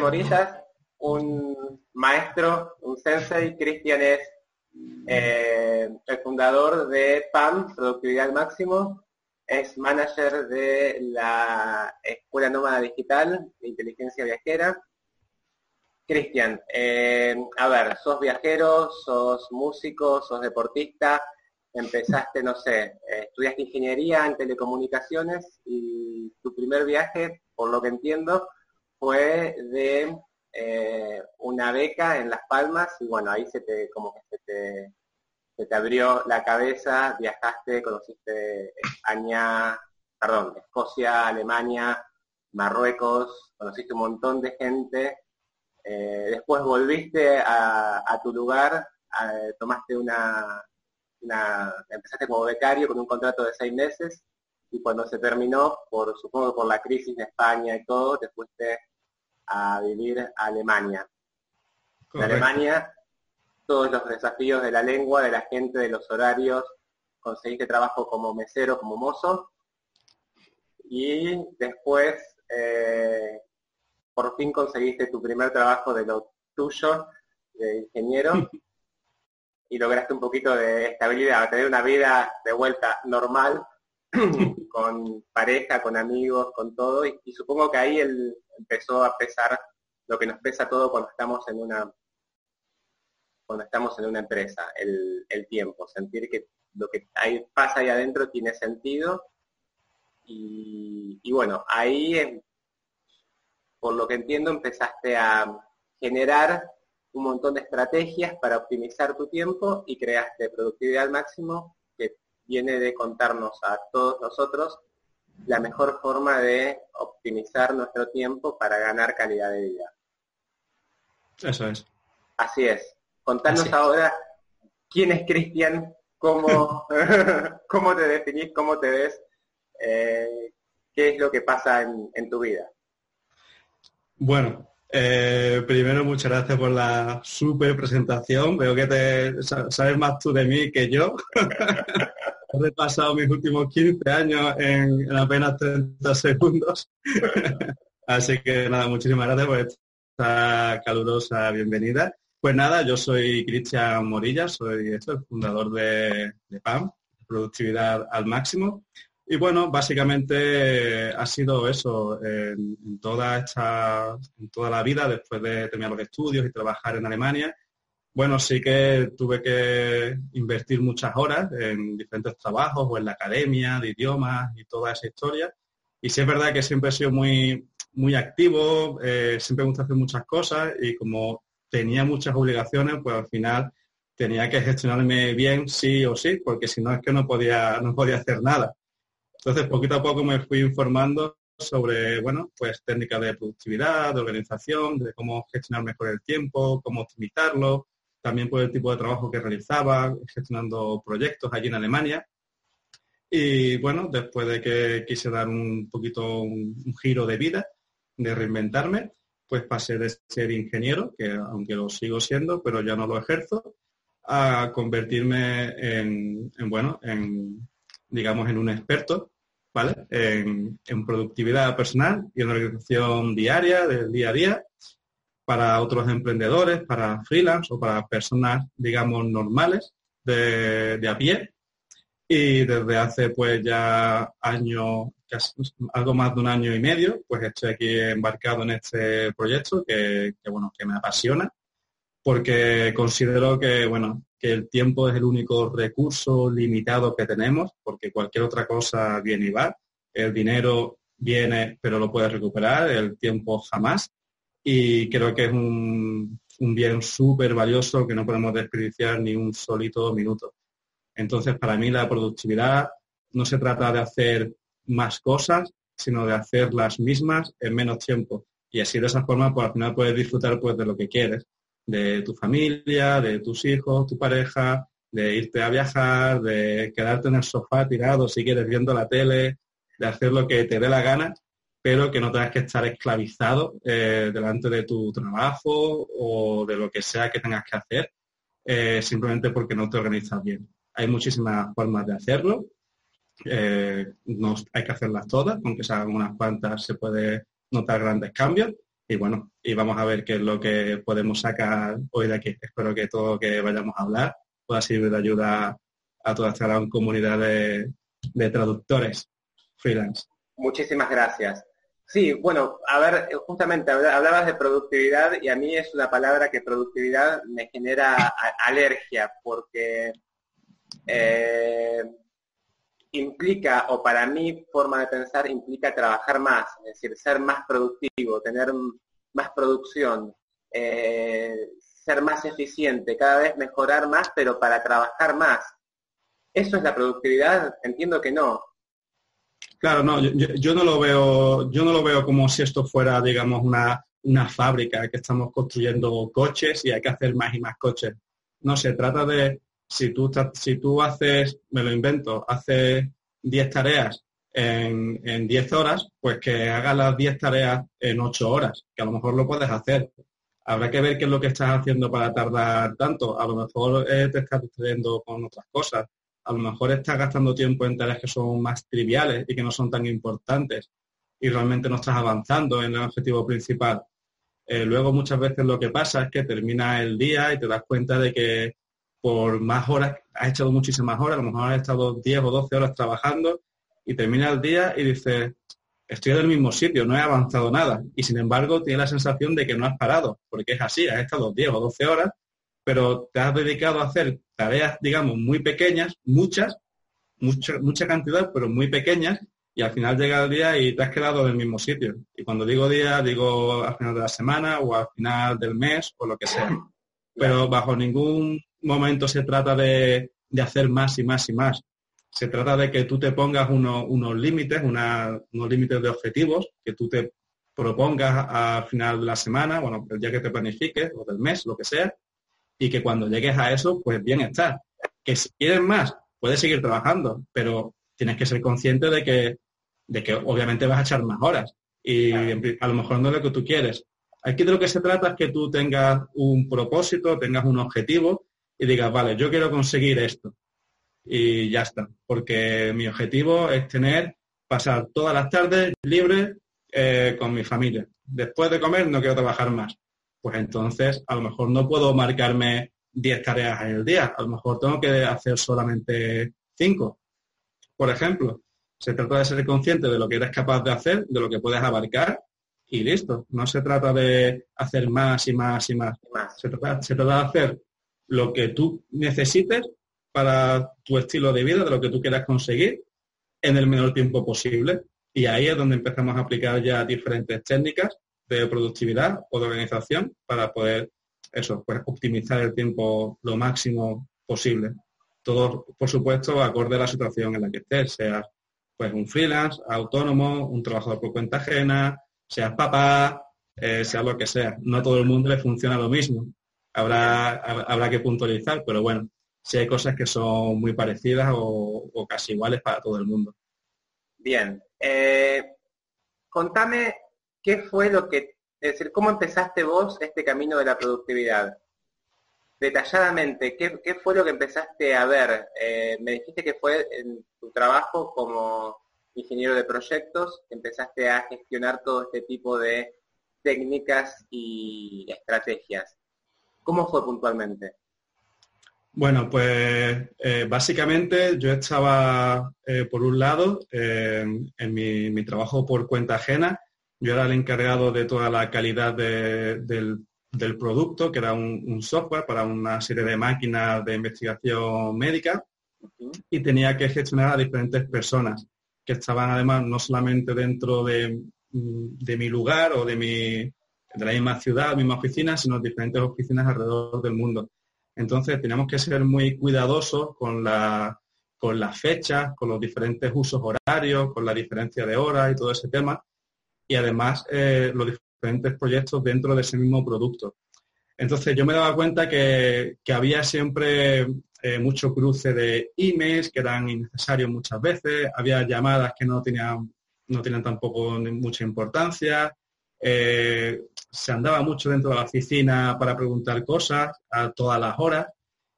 Morillas, un maestro, un sensei. Cristian es eh, el fundador de PAM, Productividad al Máximo. Es manager de la Escuela Nómada Digital de Inteligencia Viajera. Cristian, eh, a ver, sos viajero, sos músico, sos deportista, empezaste, no sé, estudiaste ingeniería en telecomunicaciones y tu primer viaje, por lo que entiendo, fue de eh, una beca en Las Palmas y bueno, ahí se te, como que se te, se te abrió la cabeza, viajaste, conociste España, perdón, Escocia, Alemania, Marruecos, conociste un montón de gente, eh, después volviste a, tu lugar, tomaste una, una, empezaste como becario con un contrato de seis meses y cuando se terminó, por supongo por la crisis de España y todo, te fuiste a vivir a Alemania. En Alemania, todos los desafíos de la lengua, de la gente, de los horarios, conseguiste trabajo como mesero, como mozo, y después eh, por fin conseguiste tu primer trabajo de lo tuyo, de ingeniero, y lograste un poquito de estabilidad, tener una vida de vuelta normal, con pareja, con amigos, con todo, y, supongo que ahí él empezó a pesar lo que nos pesa todo cuando estamos en una cuando estamos en una empresa, el, tiempo, sentir que lo que pasa ahí adentro tiene sentido. Y, y bueno, ahí, por lo que entiendo, empezaste a generar un montón de estrategias para optimizar tu tiempo y creaste productividad al máximo viene de contarnos a todos nosotros la mejor forma de optimizar nuestro tiempo para ganar calidad de vida. Eso es. Así es. Contanos ahora quién es Cristian, cómo, cómo te definís, cómo te ves, eh, qué es lo que pasa en, en tu vida. Bueno, eh, primero, muchas gracias por la super presentación. Veo que te sabes más tú de mí que yo. He repasado mis últimos 15 años en, apenas 30 segundos. Así que nada, muchísimas gracias por esta calurosa bienvenida. Pues nada, yo soy Cristian Morilla, soy el fundador de, de PAM, Productividad al Máximo. Y bueno, básicamente ha sido eso, en, toda esta, en toda la vida, después de terminar los estudios y trabajar en Alemania, bueno, sí que tuve que invertir muchas horas en diferentes trabajos o en la academia de idiomas y toda esa historia. Y sí es verdad que siempre he sido muy, muy activo, eh, siempre me gusta hacer muchas cosas y como tenía muchas obligaciones, pues al final tenía que gestionarme bien sí o sí, porque si no es que no podía, no podía hacer nada. Entonces, poquito a poco me fui informando sobre, bueno, pues técnicas de productividad, de organización, de cómo gestionar mejor el tiempo, cómo optimizarlo, también por el tipo de trabajo que realizaba, gestionando proyectos allí en Alemania. Y bueno, después de que quise dar un poquito un, giro de vida, de reinventarme, pues pasé de ser ingeniero, que aunque lo sigo siendo, pero ya no lo ejerzo, a convertirme en bueno, en, digamos, en un experto, ¿vale? En, productividad personal y en organización diaria, del día a día, para otros emprendedores, para freelance o para personas, digamos, normales de, a pie. Y desde hace pues ya años, algo más de un año y medio, pues estoy aquí embarcado en este proyecto que, que bueno, que me apasiona porque considero que, bueno, que el tiempo es el único recurso limitado que tenemos, porque cualquier otra cosa viene y va. El dinero viene, pero lo puedes recuperar, el tiempo jamás. Y creo que es un, un bien súper valioso que no podemos desperdiciar ni un solito minuto. Entonces, para mí la productividad no se trata de hacer más cosas, sino de hacer las mismas en menos tiempo. Y así de esa forma, pues al final puedes disfrutar pues, de lo que quieres, de tu familia, de tus hijos, tu pareja, de irte a viajar, de quedarte en el sofá tirado si quieres viendo la tele, de hacer lo que te dé la gana, pero que no tengas que estar esclavizado eh, delante de tu trabajo o de lo que sea que tengas que hacer, eh, simplemente porque no te organizas bien. Hay muchísimas formas de hacerlo. Eh, no hay que hacerlas todas, aunque sean unas cuantas se puede notar grandes cambios. Y bueno, y vamos a ver qué es lo que podemos sacar hoy de aquí. Espero que todo lo que vayamos a hablar pueda servir de ayuda a toda esta gran comunidad de, de traductores freelance. Muchísimas gracias. Sí, bueno, a ver, justamente hablabas de productividad y a mí es una palabra que productividad me genera alergia porque eh, implica, o para mi forma de pensar, implica trabajar más, es decir, ser más productivo, tener más producción, eh, ser más eficiente, cada vez mejorar más, pero para trabajar más. ¿Eso es la productividad? Entiendo que no. Claro, no, yo, no lo veo, yo no lo veo como si esto fuera, digamos, una, una fábrica que estamos construyendo coches y hay que hacer más y más coches. No, se trata de si tú, si tú haces, me lo invento, haces 10 tareas en, en 10 horas, pues que hagas las 10 tareas en 8 horas, que a lo mejor lo puedes hacer. Habrá que ver qué es lo que estás haciendo para tardar tanto. A lo mejor eh, te estás distrayendo con otras cosas. A lo mejor estás gastando tiempo en tareas que son más triviales y que no son tan importantes y realmente no estás avanzando en el objetivo principal. Eh, luego muchas veces lo que pasa es que termina el día y te das cuenta de que por más horas, has echado muchísimas horas, a lo mejor has estado 10 o 12 horas trabajando y termina el día y dices, estoy en el mismo sitio, no he avanzado nada. Y sin embargo, tienes la sensación de que no has parado, porque es así, has estado 10 o 12 horas, pero te has dedicado a hacer tareas, digamos, muy pequeñas, muchas, mucha, mucha cantidad, pero muy pequeñas, y al final llega el día y te has quedado en el mismo sitio. Y cuando digo día, digo al final de la semana o al final del mes o lo que sea. Pero bajo ningún momento se trata de, hacer más y más y más. Se trata de que tú te pongas unos límites, unos límites de objetivos, que tú te propongas al final de la semana, bueno, el día que te planifiques, o del mes, lo que sea, y que cuando llegues a eso, pues bien está. Que si quieres más, puedes seguir trabajando, pero tienes que ser consciente de que, de que obviamente vas a echar más horas. Y a lo mejor no es lo que tú quieres. Aquí de lo que se trata es que tú tengas un propósito, tengas un objetivo y digas, vale, yo quiero conseguir esto. Y ya está, porque mi objetivo es tener, pasar todas las tardes libre eh, con mi familia. Después de comer no quiero trabajar más. Pues entonces a lo mejor no puedo marcarme 10 tareas en el día, a lo mejor tengo que hacer solamente 5. Por ejemplo, se trata de ser consciente de lo que eres capaz de hacer, de lo que puedes abarcar y listo. No se trata de hacer más y más y más. Se, trata, se trata de hacer lo que tú necesites para tu estilo de vida, de lo que tú quieras conseguir en el menor tiempo posible. Y ahí es donde empezamos a aplicar ya diferentes técnicas de productividad o de organización para poder eso, pues optimizar el tiempo lo máximo posible. Todo, por supuesto, acorde a la situación en la que estés, seas pues un freelance, autónomo, un trabajador por cuenta ajena, seas papá, eh, sea lo que sea. No a todo el mundo le funciona lo mismo habrá, habrá que puntualizar, pero bueno, si hay cosas que son muy parecidas o, casi iguales para todo el mundo. Bien. Eh, contame qué fue lo que, es decir, cómo empezaste vos este camino de la productividad. Detalladamente, ¿qué, fue lo que empezaste a ver? Eh, me dijiste que fue en tu trabajo como ingeniero de proyectos, empezaste a gestionar todo este tipo de técnicas y estrategias. ¿Cómo fue puntualmente? Bueno, pues eh, básicamente yo estaba, eh, por un lado, en mi, trabajo por cuenta ajena. Yo era el encargado de toda la calidad del del producto, que era un, software para una serie de máquinas de investigación médica y tenía que gestionar a diferentes personas que estaban además no solamente dentro de, de mi lugar o de, mi, de la misma ciudad, misma oficina, sino diferentes oficinas alrededor del mundo. Entonces teníamos que ser muy cuidadosos con, la, con las fechas, con los diferentes usos horarios, con la diferencia de horas y todo ese tema. Y además eh, los diferentes proyectos dentro de ese mismo producto. Entonces yo me daba cuenta que, había siempre eh, mucho cruce de emails que eran innecesarios muchas veces, había llamadas que no tenían, no tenían tampoco mucha importancia, eh, se andaba mucho dentro de la oficina para preguntar cosas a todas las horas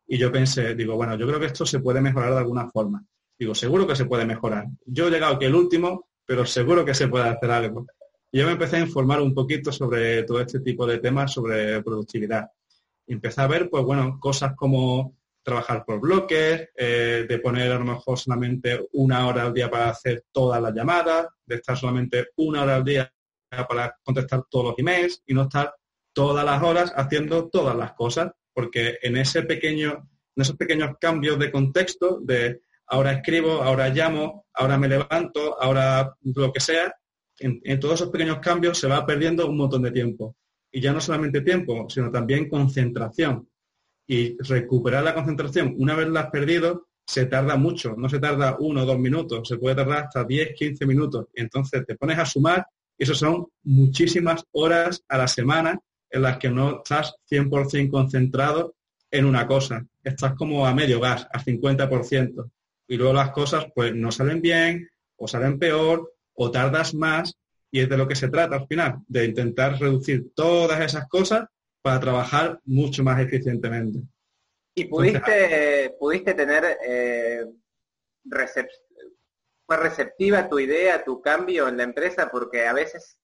y yo pensé, digo, bueno, yo creo que esto se puede mejorar de alguna forma. Digo, seguro que se puede mejorar. Yo he llegado aquí el último, pero seguro que se puede hacer algo. Yo me empecé a informar un poquito sobre todo este tipo de temas sobre productividad. Empecé a ver, pues bueno, cosas como trabajar por bloques, eh, de poner a lo mejor solamente una hora al día para hacer todas las llamadas, de estar solamente una hora al día para contestar todos los emails y no estar todas las horas haciendo todas las cosas, porque en ese pequeño, en esos pequeños cambios de contexto, de ahora escribo, ahora llamo, ahora me levanto, ahora lo que sea, en, todos esos pequeños cambios se va perdiendo un montón de tiempo. Y ya no solamente tiempo, sino también concentración. Y recuperar la concentración, una vez la has perdido, se tarda mucho. No se tarda uno o dos minutos, se puede tardar hasta 10, 15 minutos. Entonces te pones a sumar y eso son muchísimas horas a la semana en las que no estás 100% concentrado en una cosa. Estás como a medio gas, a 50%. Y luego las cosas pues no salen bien o salen peor o tardas más y es de lo que se trata al final, de intentar reducir todas esas cosas para trabajar mucho más eficientemente. ¿Y pudiste, pudiste tener eh, fue receptiva tu idea, tu cambio en la empresa? Porque a veces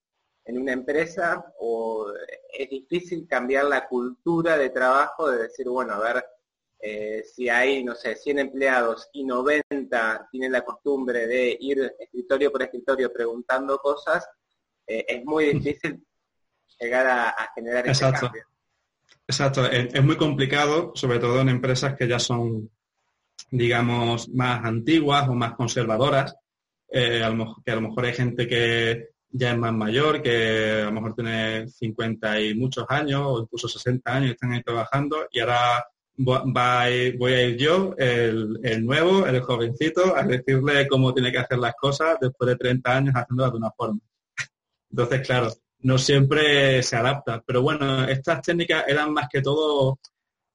en una empresa o es difícil cambiar la cultura de trabajo, de decir, bueno, a ver, eh, si hay, no sé, 100 empleados y 90 tienen la costumbre de ir escritorio por escritorio preguntando cosas, eh, es muy difícil llegar a, generar ese cambio. Exacto, es, muy complicado, sobre todo en empresas que ya son, digamos, más antiguas o más conservadoras, eh, que a lo mejor hay gente que ya es más mayor, que a lo mejor tiene 50 y muchos años o incluso 60 años y están ahí trabajando y ahora voy a ir yo, el, nuevo, el jovencito, a decirle cómo tiene que hacer las cosas después de 30 años haciéndolas de una forma. Entonces, claro, no siempre se adapta. Pero bueno, estas técnicas eran más que todo, o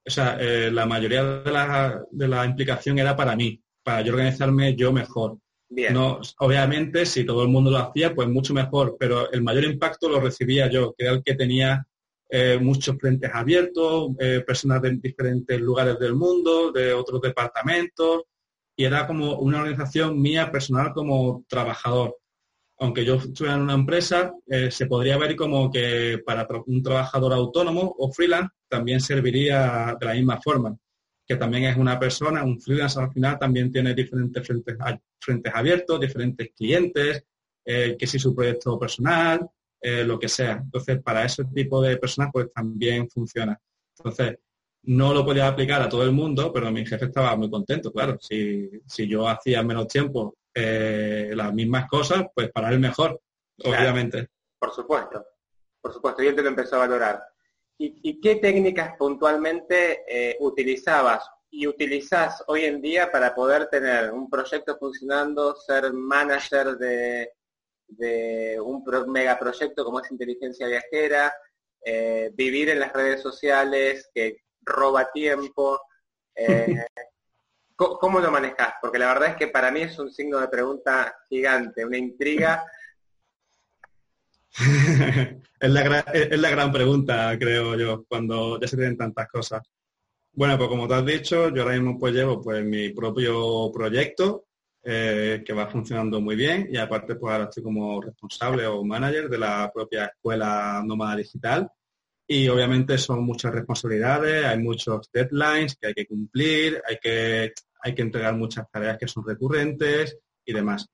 sea, eh, la mayoría de la, de la implicación era para mí, para yo organizarme yo mejor. No, obviamente, si todo el mundo lo hacía, pues mucho mejor, pero el mayor impacto lo recibía yo, que era el que tenía eh, muchos frentes abiertos, eh, personas de diferentes lugares del mundo, de otros departamentos, y era como una organización mía personal como trabajador. Aunque yo estuviera en una empresa, eh, se podría ver como que para un trabajador autónomo o freelance también serviría de la misma forma, que también es una persona, un freelance al final también tiene diferentes frentes, frentes abiertos, diferentes clientes, que si su proyecto personal, eh, lo que sea. Entonces, para ese tipo de personas, pues también funciona. Entonces, no lo podía aplicar a todo el mundo, pero mi jefe estaba muy contento, claro. Si, yo hacía menos tiempo eh, las mismas cosas, pues para él mejor, obviamente. Por supuesto, por supuesto, y él te lo empezó a valorar. ¿Y, qué técnicas puntualmente eh, utilizabas y utilizás hoy en día para poder tener un proyecto funcionando, ser manager de, de un megaproyecto como es inteligencia viajera, eh, vivir en las redes sociales que roba tiempo. Eh, ¿Cómo lo manejas? Porque la verdad es que para mí es un signo de pregunta gigante, una intriga. es, la es la gran pregunta, creo yo, cuando ya se tienen tantas cosas. Bueno, pues como te has dicho, yo ahora mismo pues llevo pues mi propio proyecto eh, que va funcionando muy bien y aparte pues ahora estoy como responsable o manager de la propia escuela nómada digital y obviamente son muchas responsabilidades, hay muchos deadlines que hay que cumplir, hay que, hay que entregar muchas tareas que son recurrentes y demás.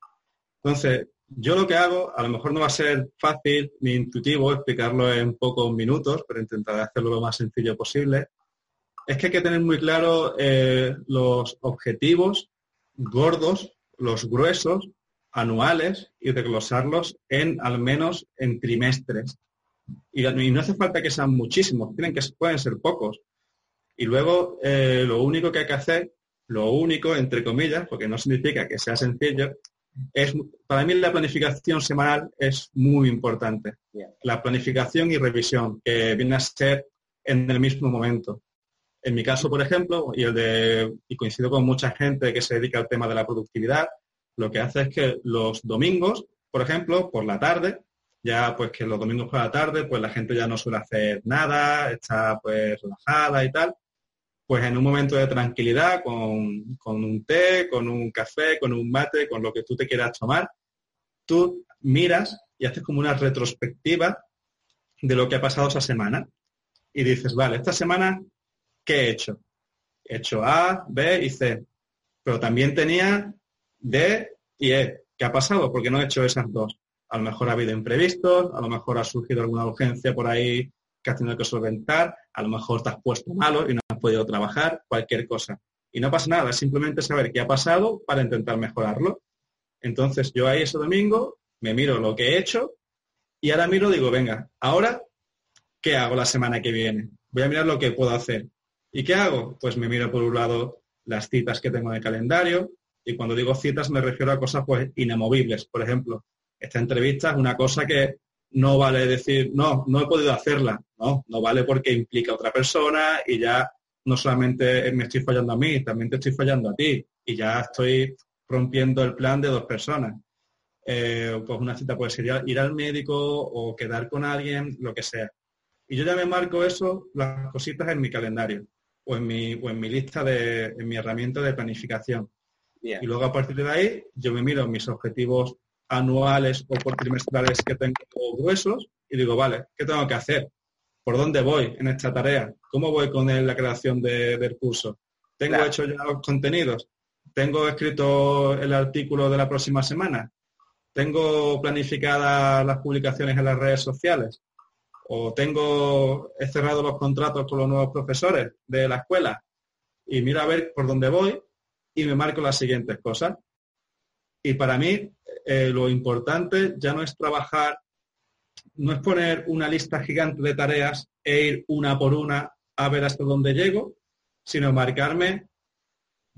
Entonces, yo lo que hago, a lo mejor no va a ser fácil ni intuitivo explicarlo en pocos minutos, pero intentaré hacerlo lo más sencillo posible. Es que hay que tener muy claro eh, los objetivos gordos, los gruesos, anuales y desglosarlos en al menos en trimestres. Y, no hace falta que sean muchísimos, tienen que pueden ser pocos. Y luego eh, lo único que hay que hacer, lo único entre comillas, porque no significa que sea sencillo, es para mí la planificación semanal es muy importante. La planificación y revisión, que viene a ser en el mismo momento. En mi caso, por ejemplo, y el de, y coincido con mucha gente que se dedica al tema de la productividad, lo que hace es que los domingos, por ejemplo, por la tarde, ya pues que los domingos por la tarde, pues la gente ya no suele hacer nada, está pues relajada y tal, pues en un momento de tranquilidad, con, con un té, con un café, con un mate, con lo que tú te quieras tomar, tú miras y haces como una retrospectiva de lo que ha pasado esa semana. Y dices, vale, esta semana, ¿qué he hecho? He hecho A, B y C. Pero también tenía D y E. ¿Qué ha pasado? Porque no he hecho esas dos. A lo mejor ha habido imprevistos, a lo mejor ha surgido alguna urgencia por ahí que has tenido que solventar, a lo mejor te has puesto malo y no has podido trabajar, cualquier cosa. Y no pasa nada, simplemente saber qué ha pasado para intentar mejorarlo. Entonces yo ahí ese domingo me miro lo que he hecho y ahora miro, digo, venga, ahora, ¿qué hago la semana que viene? Voy a mirar lo que puedo hacer. ¿Y qué hago? Pues me miro por un lado las citas que tengo en el calendario, y cuando digo citas me refiero a cosas pues inamovibles. Por ejemplo, esta entrevista es una cosa que no vale decir, no, no he podido hacerla. No, no vale porque implica a otra persona y ya no solamente me estoy fallando a mí, también te estoy fallando a ti. Y ya estoy rompiendo el plan de dos personas. Eh, pues una cita puede ser ir al médico o quedar con alguien, lo que sea. Y yo ya me marco eso, las cositas en mi calendario o en mi, o en mi lista de, en mi herramienta de planificación. Y luego a partir de ahí yo me miro mis objetivos anuales o por trimestrales que tengo gruesos y digo, vale, ¿qué tengo que hacer? ¿Por dónde voy en esta tarea? ¿Cómo voy con la creación del curso? ¿Tengo hecho ya los contenidos? ¿Tengo escrito el artículo de la próxima semana? ¿Tengo planificadas las publicaciones en las redes sociales? ¿O tengo, he cerrado los contratos con los nuevos profesores de la escuela? Y miro a ver por dónde voy y me marco las siguientes cosas. Y para mí eh, lo importante ya no es trabajar, no es poner una lista gigante de tareas e ir una por una a ver hasta dónde llego, sino marcarme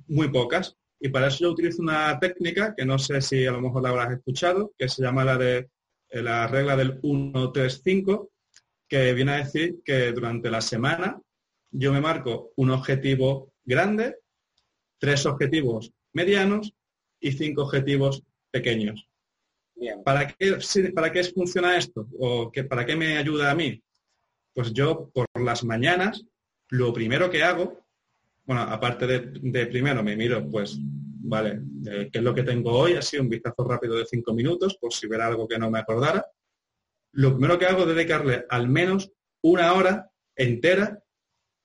muy pocas. Y para eso yo utilizo una técnica que no sé si a lo mejor la habrás escuchado, que se llama la de eh, la regla del 1-3-5, que viene a decir que durante la semana yo me marco un objetivo grande, tres objetivos medianos y cinco objetivos pequeños. ¿Para, qué, ¿Para qué funciona esto? ¿O que, para qué me ayuda a mí? Pues yo por las mañanas, lo primero que hago, bueno, aparte de, primero me miro, pues, vale, eh, qué es lo que tengo hoy, así un vistazo rápido de cinco minutos, por si hubiera algo que no me acordara. Lo primero que hago es dedicarle al menos una hora entera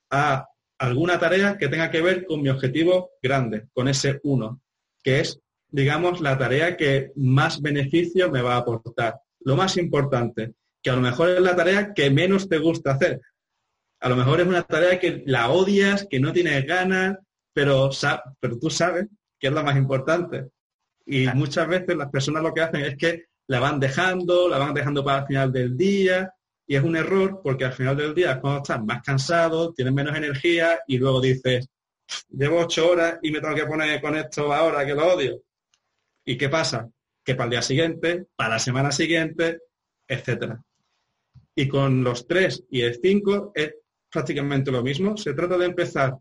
a alguna tarea que tenga que ver con mi objetivo grande, con ese uno, que es, digamos, la tarea que más beneficio me va a aportar. Lo más importante, que a lo mejor es la tarea que menos te gusta hacer. A lo mejor es una tarea que la odias, que no tienes ganas, pero, pero tú sabes que es la más importante. Y muchas veces las personas lo que hacen es que la van dejando, la van dejando para el final del día, y es un error porque al final del día cuando estás más cansado, tienes menos energía y luego dices, llevo ocho horas y me tengo que poner con esto ahora que lo odio. ¿Y qué pasa? Que para el día siguiente, para la semana siguiente, etcétera. Y con los tres y el cinco es prácticamente lo mismo. Se trata de empezar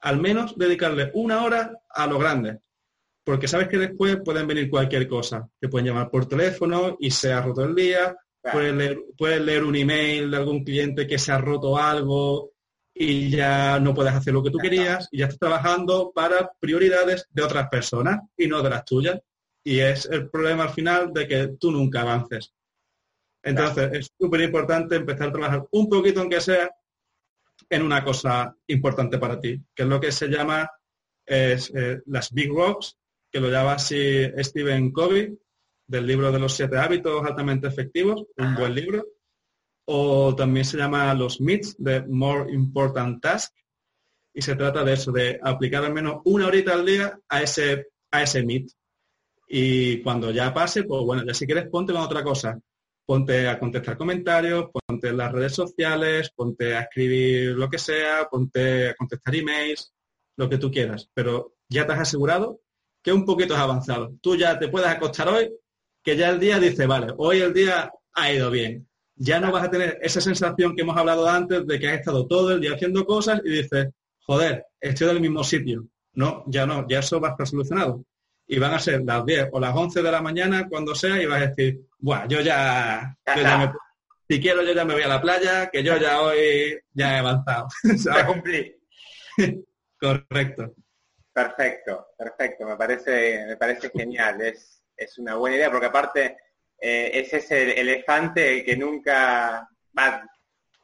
al menos dedicarle una hora a lo grande. Porque sabes que después pueden venir cualquier cosa. Te pueden llamar por teléfono y se ha roto el día, Puedes, leer, un email de algún cliente que se ha roto algo y ya no puedes hacer lo que tú querías y ya estás trabajando para prioridades de otras personas y no de las tuyas. Y es el problema al final de que tú nunca avances. Entonces, es súper importante empezar a trabajar un poquito, aunque sea, en una cosa importante para ti, que es lo que se llama eh, las Big Rocks, que lo llama así Stephen Covey, del libro de los siete hábitos altamente efectivos, un buen libro. O también se llama Los Myths de More Important Task. Y se trata de eso, de aplicar al menos una horita al día a ese, a ese myth. Y cuando ya pase, pues bueno, ya si quieres ponte con otra cosa. Ponte a contestar comentarios, ponte en las redes sociales, ponte a escribir lo que sea, ponte a contestar emails, lo que tú quieras. Pero ya te has asegurado que un poquito has avanzado. Tú ya te puedes acostar hoy, que ya el día dice, vale, hoy el día ha ido bien. Ya no vas a tener esa sensación que hemos hablado antes de que has estado todo el día haciendo cosas y dices, joder, estoy en el mismo sitio. No, ya no, ya eso va a estar solucionado y van a ser las 10 o las 11 de la mañana, cuando sea, y vas a decir, Buah, yo ya, si quiero yo ya me voy a la playa, que yo ya hoy ya he avanzado. Ya cumplí. Correcto. Perfecto, perfecto, me parece, me parece genial, es, es una buena idea, porque aparte eh, es ese elefante que nunca va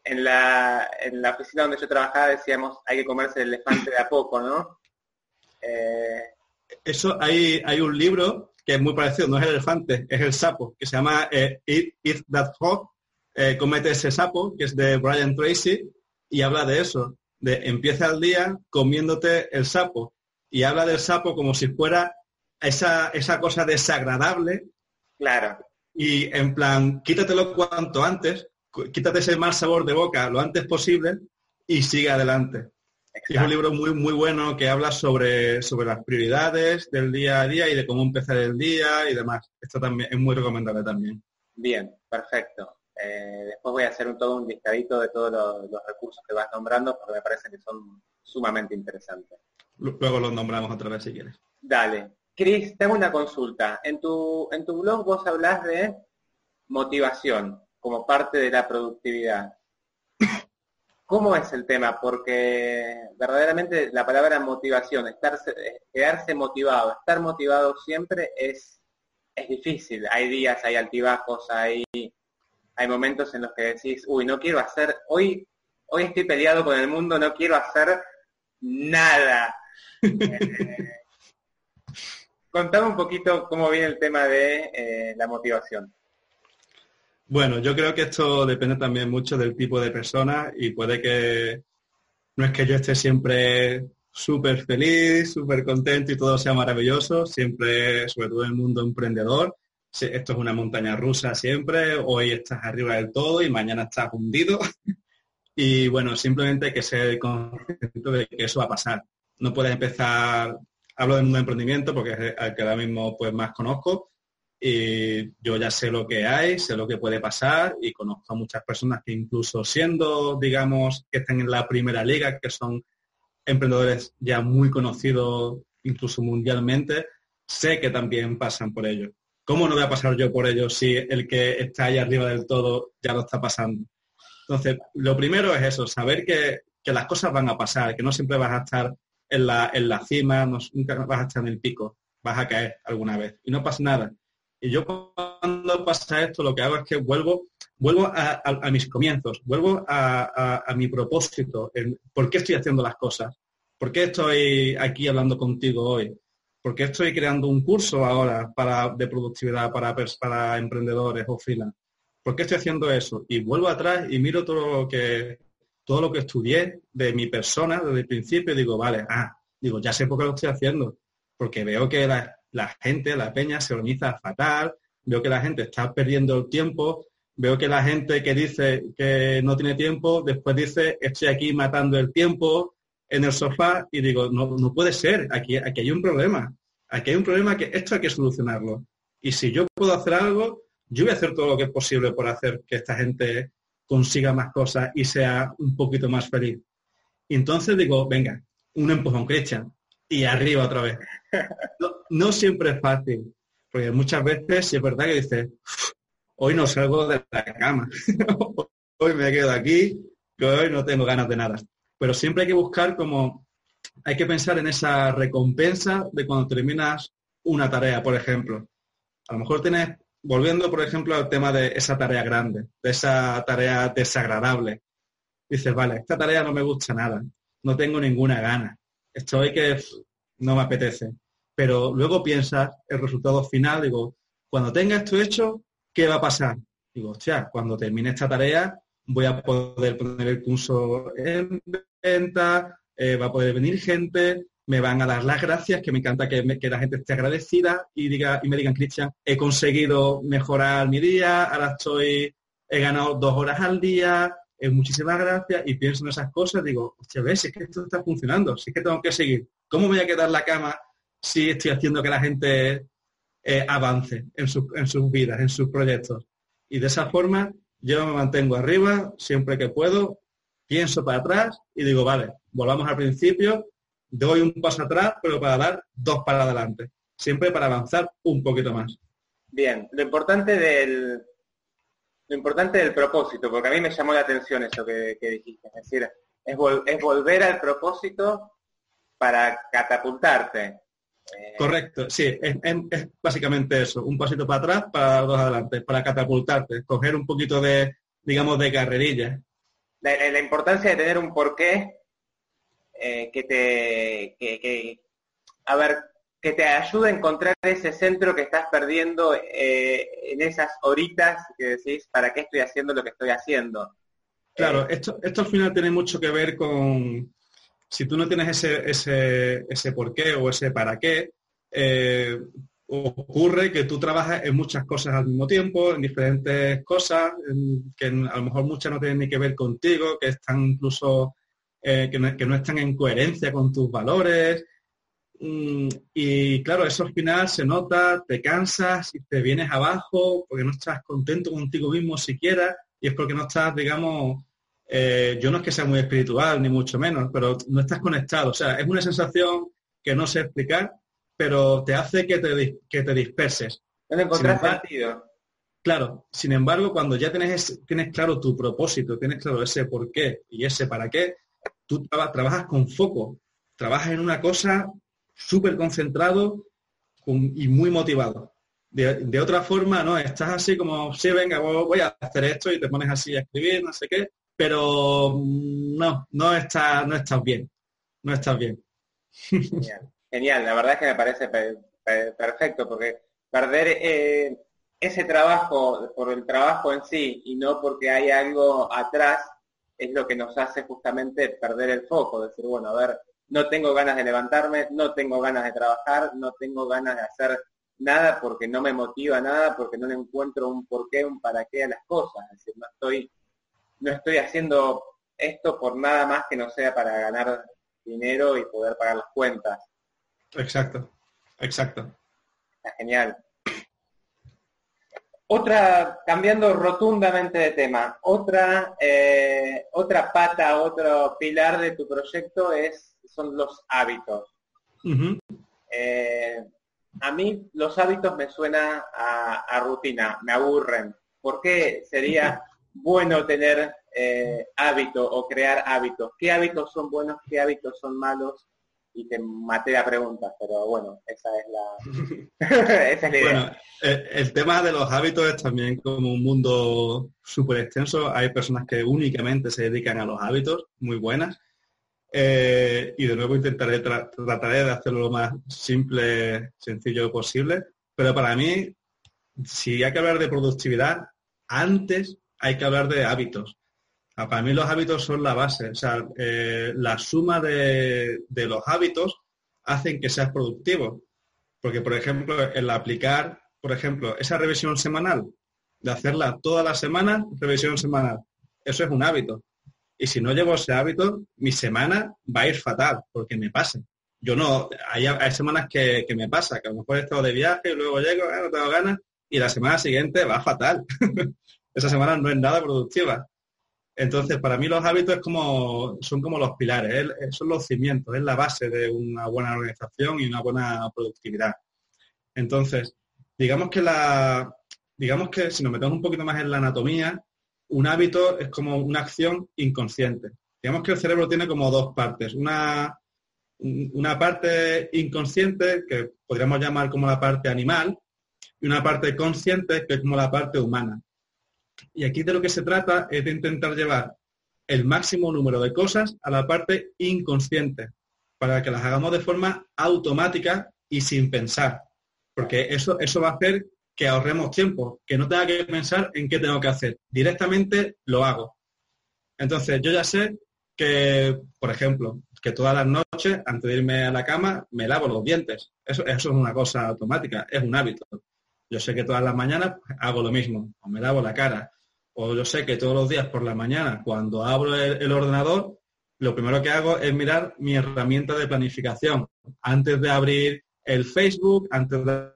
en la, en la oficina donde yo trabajaba decíamos hay que comerse el elefante de a poco, ¿no? Eh, eso hay, hay un libro que es muy parecido, no es el elefante, es el sapo, que se llama eh, Eat, That Frog, eh, Comete ese sapo, que es de Brian Tracy, y habla de eso, de empieza el día comiéndote el sapo, y habla del sapo como si fuera esa, esa cosa desagradable. Claro. Y en plan, quítatelo cuanto antes, quítate ese mal sabor de boca lo antes posible y sigue adelante. Es un libro muy, muy bueno que habla sobre, sobre las prioridades del día a día y de cómo empezar el día y demás. Esto también es muy recomendable también. Bien, perfecto. Eh, después voy a hacer un, todo un listadito de todos los, recursos que vas nombrando porque me parece que son sumamente interesantes. Luego los nombramos otra vez si quieres. Dale. Cris, tengo una consulta. En tu, en tu blog vos hablas de motivación como parte de la productividad. ¿Cómo es el tema? Porque verdaderamente la palabra motivación, estarse, quedarse motivado, estar motivado siempre es, es difícil. Hay días, hay altibajos, hay, hay momentos en los que decís, uy, no quiero hacer, hoy, hoy estoy peleado con el mundo, no quiero hacer nada. Contame un poquito cómo viene el tema de eh, la motivación. Bueno, yo creo que esto depende también mucho del tipo de persona y puede que no es que yo esté siempre súper feliz, súper contento y todo sea maravilloso, siempre, sobre todo en el mundo emprendedor, esto es una montaña rusa siempre, hoy estás arriba del todo y mañana estás hundido. Y bueno, simplemente hay que ser consciente de que eso va a pasar. No puedes empezar, hablo del mundo de emprendimiento porque es el que ahora mismo pues más conozco, y yo ya sé lo que hay, sé lo que puede pasar y conozco a muchas personas que incluso siendo, digamos, que estén en la primera liga, que son emprendedores ya muy conocidos incluso mundialmente, sé que también pasan por ello. ¿Cómo no voy a pasar yo por ello si el que está ahí arriba del todo ya lo está pasando? Entonces, lo primero es eso, saber que, las cosas van a pasar, que no siempre vas a estar en la, en la cima, nunca vas a estar en el pico, vas a caer alguna vez y no pasa nada. Y yo cuando pasa esto lo que hago es que vuelvo, vuelvo a, mis comienzos, vuelvo a, mi propósito, por qué estoy haciendo las cosas, por qué estoy aquí hablando contigo hoy, por qué estoy creando un curso ahora para, de productividad para, para emprendedores o freelance, por qué estoy haciendo eso. Y vuelvo atrás y miro todo lo que, todo lo que estudié de mi persona desde el principio digo, vale, ah, digo, ya sé por qué lo estoy haciendo, porque veo que la, la gente, la peña se organiza fatal, veo que la gente está perdiendo el tiempo, veo que la gente que dice que no tiene tiempo, después dice, estoy aquí matando el tiempo en el sofá y digo, no, no puede ser, aquí, aquí hay un problema, aquí hay un problema que esto hay que solucionarlo. Y si yo puedo hacer algo, yo voy a hacer todo lo que es posible por hacer que esta gente consiga más cosas y sea un poquito más feliz. Y entonces digo, venga, un empujón, Christian, y arriba otra vez. No, siempre es fácil, porque muchas veces es verdad que dices, hoy no salgo de la cama, hoy me quedo aquí, que hoy no tengo ganas de nada. Pero siempre hay que buscar como, hay que pensar en esa recompensa de cuando terminas una tarea, por ejemplo. A lo mejor tienes, volviendo por ejemplo al tema de esa tarea grande, de esa tarea desagradable. Dices, vale, esta tarea no me gusta nada, no tengo ninguna gana estoy que no me apetece. Pero luego piensas el resultado final, digo, cuando tenga esto hecho, ¿qué va a pasar? Digo, hostia, cuando termine esta tarea voy a poder poner el curso en venta, eh, va a poder venir gente, me van a dar las gracias, que me encanta que, la gente esté agradecida y, diga, y me digan, Cristian, he conseguido mejorar mi día, ahora estoy, he ganado dos horas al día, eh, muchísimas gracias, y pienso en esas cosas, digo, hostia, ves, es que esto está funcionando, si es que tengo que seguir. ¿Cómo voy a quedar la cama si estoy haciendo que la gente eh, avance en, en sus vidas, en sus proyectos? Y de esa forma yo me mantengo arriba siempre que puedo, pienso para atrás y digo, vale, volvamos al principio, doy un paso atrás, pero para dar dos para adelante, siempre para avanzar un poquito más. Bien, lo importante del lo importante del propósito, porque a mí me llamó la atención eso que, dijiste, es decir, es, es volver al propósito para catapultarte. Eh, Correcto, sí, es, básicamente eso, un pasito para atrás, para dos adelante, para catapultarte, coger un poquito de, digamos, de carrerilla. La, importancia de tener un porqué eh, que te, que, a ver, que te ayude a encontrar ese centro que estás perdiendo eh, en esas horitas que decís, ¿para qué estoy haciendo lo que estoy haciendo? Claro, esto, esto al final tiene mucho que ver con, si tú no tienes ese, ese, ese por qué o ese para qué, eh, ocurre que tú trabajas en muchas cosas al mismo tiempo, en diferentes cosas, que a lo mejor muchas no tienen ni que ver contigo, que están incluso, eh, que, no, están en coherencia con tus valores. Mm, y claro, eso al final se nota, te cansas y te vienes abajo porque no estás contento contigo mismo siquiera y es porque no estás, digamos, eh, yo no es que sea muy espiritual, ni mucho menos, pero no estás conectado. O sea, es una sensación que no sé explicar, pero te hace que te, que te disperses. No encontrar sentido. Claro, sin embargo, cuando ya tienes, tienes claro tu propósito, tienes claro ese por qué y ese para qué, trabajas con foco, trabajas en una cosa súper concentrado y muy motivado. De, de, otra forma, no, estás así como, sí, venga, voy a hacer esto y te pones así a escribir, no sé qué, pero no, no está, no estás bien, no estás bien. Genial, la verdad es que me parece perfecto, porque perder eh, ese trabajo por el trabajo en sí y no porque hay algo atrás es lo que nos hace justamente perder el foco, decir, bueno, a ver, no tengo ganas de levantarme, no tengo ganas de trabajar, no tengo ganas de hacer nada porque no me motiva nada, porque no le encuentro un porqué, un para qué a las cosas, es decir, no estoy no estoy haciendo esto por nada más que no sea para ganar dinero y poder pagar las cuentas. Exacto, exacto. genial. Otra, cambiando rotundamente de tema, otra, eh, otra pata, otro pilar de tu proyecto es, son los hábitos. Eh, a mí los hábitos me suenan a, a, rutina, me aburren. ¿Por qué sería bueno tener eh, hábito o crear hábitos. ¿Qué hábitos son buenos? ¿Qué hábitos son malos? Y te maté la pregunta, pero bueno, esa es la, esa idea. Bueno, eh, el, tema de los hábitos es también como un mundo súper extenso. Hay personas que únicamente se dedican a los hábitos, muy buenas. Eh, y de nuevo intentaré trataré de hacerlo lo más simple, sencillo posible. Pero para mí, si hay que hablar de productividad, antes hay que hablar de hábitos. Ah, para mí los hábitos son la base. O sea, eh, la suma de, los hábitos hacen que seas productivo. Porque, por ejemplo, el aplicar, por ejemplo, esa revisión semanal, de hacerla toda la semana, revisión semanal, eso es un hábito. Y si no llevo ese hábito, mi semana va a ir fatal, porque me pasa. Yo no, hay, semanas que, me pasa, que a lo mejor he estado de viaje y luego llego, eh, no tengo ganas, y la semana siguiente va fatal. esa semana no es nada productiva. Entonces, para mí los hábitos son como los pilares, son los cimientos, es la base de una buena organización y una buena productividad. Entonces, digamos que si nos metemos un poquito más en la anatomía, un hábito es como una acción inconsciente. Digamos que el cerebro tiene como dos partes. Una parte inconsciente, que podríamos llamar como la parte animal, y una parte consciente, que es como la parte humana. Y aquí de lo que se trata es de intentar llevar el máximo número de cosas a la parte inconsciente, para que las hagamos de forma automática y sin pensar. Porque eso, eso va a hacer que ahorremos tiempo, que no tenga que pensar en qué tengo que hacer. Directamente lo hago. Entonces, yo ya sé que, por ejemplo, que todas las noches, antes de irme a la cama, me lavo los dientes. Eso, eso es una cosa automática, es un hábito. Yo sé que todas las mañanas hago lo mismo, o me lavo la cara. O yo sé que todos los días por la mañana, cuando abro el, ordenador, lo primero que hago es mirar mi herramienta de planificación. Antes de abrir el Facebook, antes de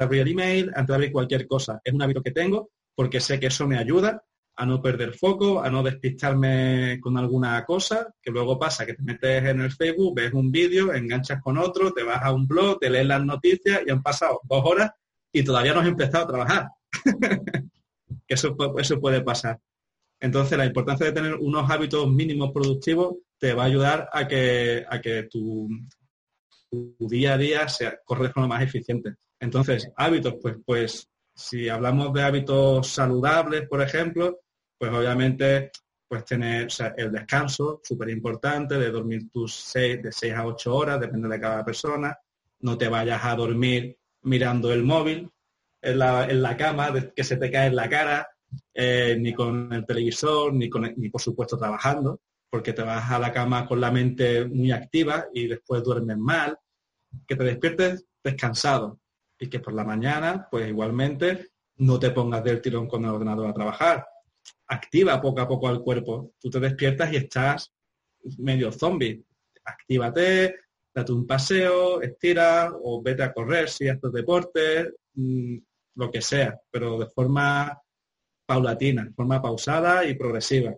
abrir el email, antes de abrir cualquier cosa. Es un hábito que tengo porque sé que eso me ayuda a no perder foco, a no despistarme con alguna cosa, que luego pasa que te metes en el Facebook, ves un vídeo, enganchas con otro, te vas a un blog, te lees las noticias y han pasado dos horas y todavía no has empezado a trabajar. eso, eso puede pasar. Entonces, la importancia de tener unos hábitos mínimos productivos te va a ayudar a que, a que tu, día a día sea, corre de forma más eficiente. Entonces, hábitos, pues, pues si hablamos de hábitos saludables, por ejemplo, pues obviamente pues tener el descanso, súper importante, de dormir tus seis, de 6 a 8 horas, depende de cada persona. No te vayas a dormir mirando el móvil en la, cama, que se te cae en la cara, eh, ni con el televisor, ni, con, ni por supuesto trabajando, porque te vas a la cama con la mente muy activa y después duermes mal. Que te despiertes descansado y que por la mañana, pues igualmente, no te pongas del tirón con el ordenador a trabajar. Activa poco a poco al cuerpo. Tú te despiertas y estás medio zombie. Actívate, date un paseo, estira o vete a correr si haces deporte, mm, lo que sea, pero de forma paulatina, de forma pausada y progresiva.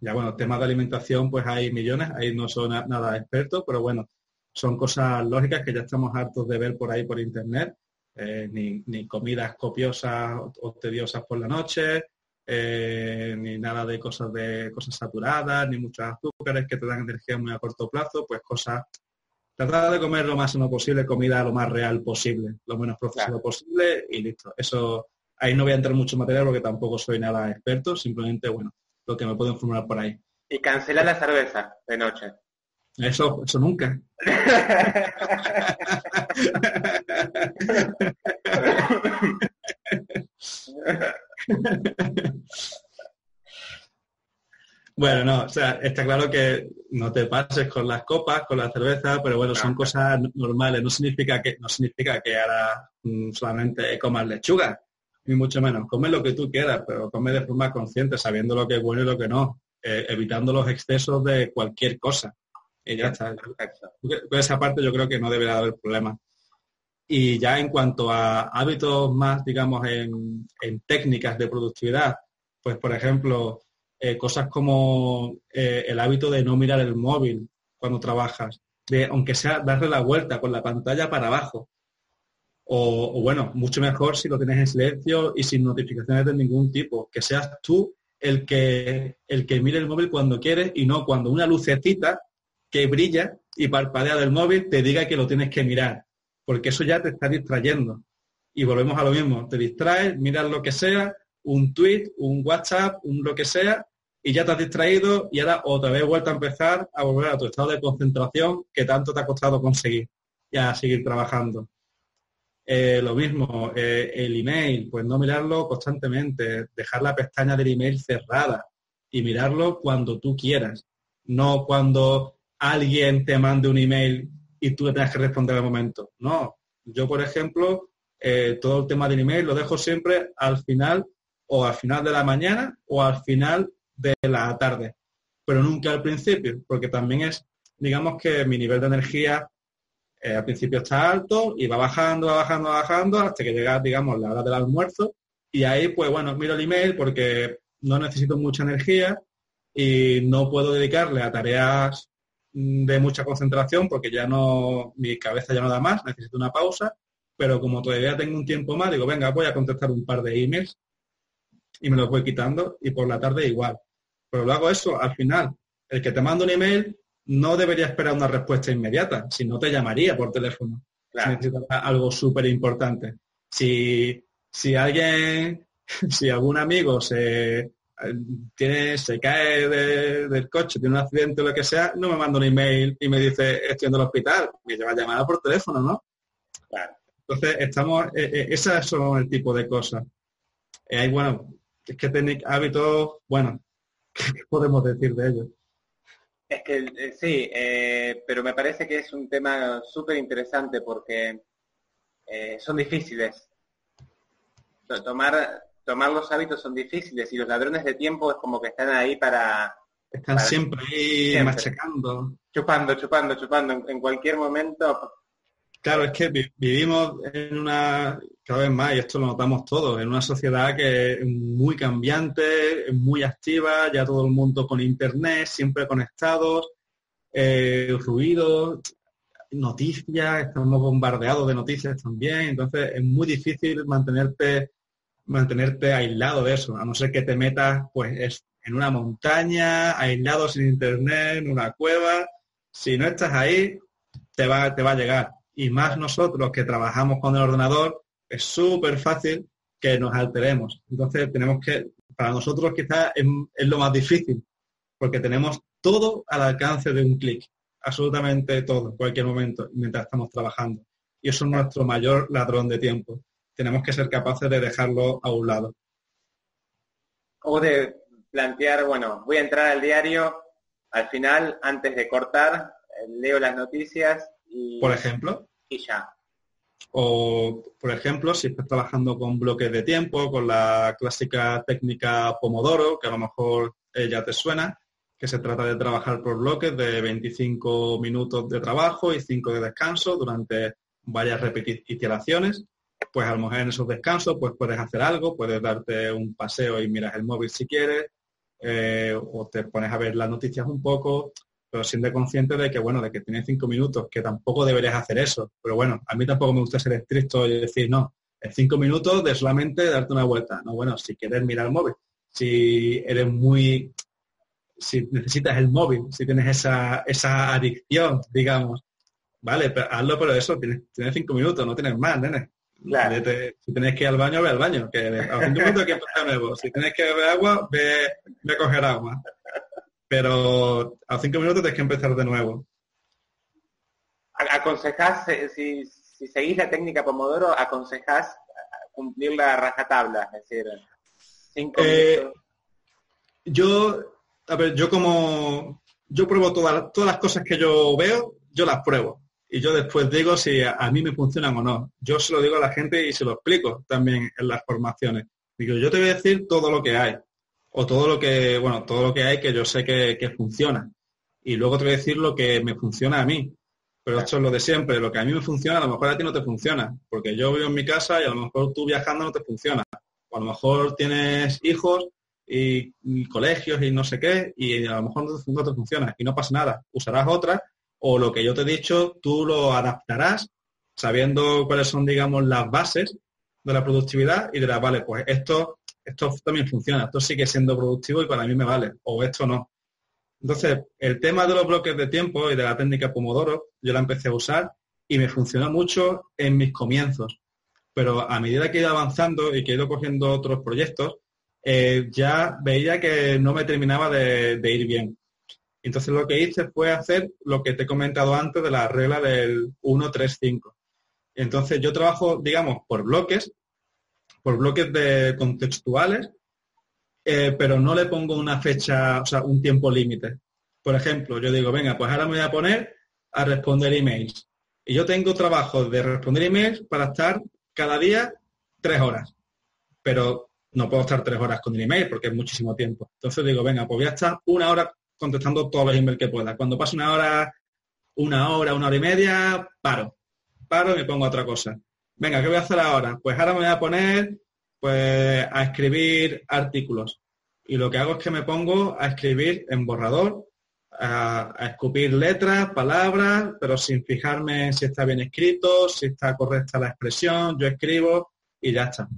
Ya bueno, temas de alimentación pues hay millones, ahí no son nada expertos, pero bueno, son cosas lógicas que ya estamos hartos de ver por ahí por internet, eh, ni, comidas copiosas o, tediosas por la noche, eh, ni nada de cosas de cosas saturadas, ni muchos azúcares que te dan energía muy a corto plazo, pues cosas tratar de comer lo más máximo posible, comida lo más real posible, lo menos procesado posible y listo. Eso, ahí no voy a entrar mucho material porque tampoco soy nada experto, simplemente, bueno, lo que me puedo informar por ahí. Y cancela la cerveza de noche. Eso, eso nunca. Bueno, no, o sea, está claro que no te pases con las copas, con la cerveza, pero bueno, son cosas normales. No significa que, no significa que ahora mm, solamente comas lechuga, ni mucho menos. Come lo que tú quieras, pero come de forma consciente, sabiendo lo que es bueno y lo que no, eh, evitando los excesos de cualquier cosa. Y ya está. Por esa parte yo creo que no debería haber problema. Y ya en cuanto a hábitos más, digamos, en, en técnicas de productividad, pues por ejemplo, eh, cosas como eh, el hábito de no mirar el móvil cuando trabajas, de aunque sea darle la vuelta con la pantalla para abajo. O, bueno, mucho mejor si lo tienes en silencio y sin notificaciones de ningún tipo, que seas tú el que, el que mire el móvil cuando quieres y no cuando una lucecita que brilla y parpadea del móvil te diga que lo tienes que mirar, porque eso ya te está distrayendo. Y volvemos a lo mismo, te distraes, miras lo que sea, un tweet, un WhatsApp, un lo que sea, y ya te has distraído y ahora otra vez vuelta a empezar a volver a tu estado de concentración que tanto te ha costado conseguir y a seguir trabajando. Eh, lo mismo, eh, el email, pues no mirarlo constantemente, dejar la pestaña del email cerrada y mirarlo cuando tú quieras, no cuando alguien te mande un email y tú tengas que responder al momento. No, yo por ejemplo, eh, todo el tema del email lo dejo siempre al final o al final de la mañana o al final de la tarde, pero nunca al principio, porque también es, digamos que mi nivel de energía eh, al principio está alto y va bajando, va bajando, va bajando hasta que llega, digamos, la hora del almuerzo. Y ahí, pues bueno, miro el email porque no necesito mucha energía y no puedo dedicarle a tareas mm, de mucha concentración porque ya no, mi cabeza ya no da más, necesito una pausa, pero como todavía tengo un tiempo más, digo, venga, voy a contestar un par de emails y me los voy quitando y por la tarde igual. Pero lo hago eso, al final, el que te manda un email no debería esperar una respuesta inmediata, si no te llamaría por teléfono. algo súper importante. Si, si alguien, si algún amigo se, tiene, se cae del coche, tiene un accidente o lo que sea, no me manda un email y me dice estoy en el hospital, me lleva llamada por teléfono, ¿no? Entonces, estamos, eh, eh, esas son el tipo de cosas. Eh, bueno, es que tenéis hábitos, bueno, ¿qué podemos decir de ellos? Es que sí, pero me parece que es un tema súper interesante porque son difíciles. Tomar, tomar los hábitos son difíciles y los ladrones de tiempo es como que están ahí para... Están siempre ahí machacando. Chupando, chupando, chupando. en cualquier momento Claro, es que vivimos en una, cada vez más, y esto lo notamos todos, en una sociedad que es muy cambiante, muy activa, ya todo el mundo con internet, siempre conectados, eh, ruidos, noticias, estamos bombardeados de noticias también, entonces es muy difícil mantenerte, mantenerte aislado de eso, a no ser que te metas pues en una montaña, aislado sin internet, en una cueva, si no estás ahí, te va, te va a llegar y más nosotros que trabajamos con el ordenador, es súper fácil que nos alteremos. Entonces tenemos que, para nosotros quizás es, lo más difícil, porque tenemos todo al alcance de un clic, absolutamente todo, en cualquier momento, mientras estamos trabajando. Y eso es nuestro mayor ladrón de tiempo. Tenemos que ser capaces de dejarlo a un lado. O de plantear, bueno, voy a entrar al diario, al final, antes de cortar, eh, leo las noticias y... Por ejemplo y ya. O, por ejemplo, si estás trabajando con bloques de tiempo, con la clásica técnica Pomodoro, que a lo mejor ya te suena, que se trata de trabajar por bloques de 25 minutos de trabajo y 5 de descanso durante varias repeticiones, pues a lo mejor en esos descansos pues puedes hacer algo, puedes darte un paseo y miras el móvil si quieres, eh, o te pones a ver las noticias un poco, pero siendo consciente de que, bueno, de que tienes cinco minutos, que tampoco deberías hacer eso. Pero bueno, a mí tampoco me gusta ser estricto y decir, no, en cinco minutos de solamente darte una vuelta. No, bueno, si quieres mirar el móvil, si eres muy, si necesitas el móvil, si tienes esa, esa adicción, digamos, vale, pero hazlo, pero eso, tienes, tienes cinco minutos, no tienes más, nene. si tienes que ir al baño, ve al baño, que a cinco minutos hay que empezar nuevo. Si tienes que beber agua, ve, ve a coger agua pero a cinco minutos tienes que empezar de nuevo. ¿Aconsejás, eh, si, si seguís la técnica Pomodoro, aconsejás cumplir la rajatabla? Es decir, cinco eh, minutos. Yo, a ver, yo como, yo pruebo todas, todas las cosas que yo veo, yo las pruebo. Y yo después digo si a, a mí me funcionan o no. Yo se lo digo a la gente y se lo explico también en las formaciones. Digo, yo te voy a decir todo lo que hay o todo lo que, bueno, todo lo que hay que yo sé que, funciona. Y luego te voy a decir lo que me funciona a mí. Pero esto es lo de siempre. Lo que a mí me funciona, a lo mejor a ti no te funciona. Porque yo vivo en mi casa y a lo mejor tú viajando no te funciona. O a lo mejor tienes hijos y, colegios y no sé qué, y a lo mejor no te, funciona. Y no pasa nada. Usarás otra, o lo que yo te he dicho, tú lo adaptarás sabiendo cuáles son, digamos, las bases de la productividad y dirás, vale, pues esto esto también funciona, esto sigue siendo productivo y para mí me vale, o esto no. Entonces, el tema de los bloques de tiempo y de la técnica Pomodoro, yo la empecé a usar y me funcionó mucho en mis comienzos. Pero a medida que he ido avanzando y que he ido cogiendo otros proyectos, eh, ya veía que no me terminaba de, de ir bien. Entonces lo que hice fue hacer lo que te he comentado antes de la regla del 1-3-5. Entonces yo trabajo, digamos, por bloques por bloques de contextuales, eh, pero no le pongo una fecha, o sea, un tiempo límite. Por ejemplo, yo digo, venga, pues ahora me voy a poner a responder emails. Y yo tengo trabajo de responder emails para estar cada día tres horas. Pero no puedo estar tres horas con el email porque es muchísimo tiempo. Entonces digo, venga, pues voy a estar una hora contestando todos los emails que pueda. Cuando pase una hora, una hora, una hora y media, paro. Paro y me pongo a otra cosa venga, ¿qué voy a hacer ahora? Pues ahora me voy a poner pues a escribir artículos. Y lo que hago es que me pongo a escribir en borrador, a, escupir letras, palabras, pero sin fijarme si está bien escrito, si está correcta la expresión, yo escribo y ya está.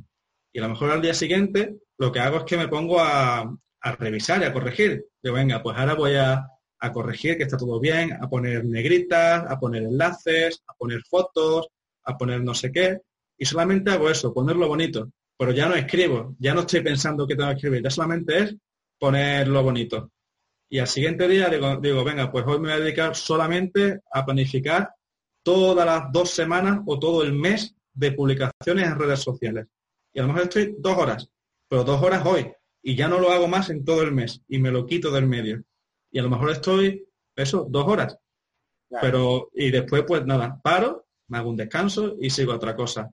Y a lo mejor al día siguiente lo que hago es que me pongo a, revisar y a corregir. Yo venga, pues ahora voy a corregir que está todo bien, a poner negritas, a poner enlaces, a poner fotos, a poner no sé qué, y solamente hago eso, ponerlo bonito. Pero ya no escribo, ya no estoy pensando que tengo que escribir, ya solamente es ponerlo bonito. Y al siguiente día digo, digo, venga, pues hoy me voy a dedicar solamente a planificar todas las dos semanas o todo el mes de publicaciones en redes sociales. Y a lo mejor estoy dos horas, pero dos horas hoy. Y ya no lo hago más en todo el mes y me lo quito del medio. Y a lo mejor estoy, eso, dos horas. Pero, y después, pues nada, paro, me hago un descanso y sigo otra cosa.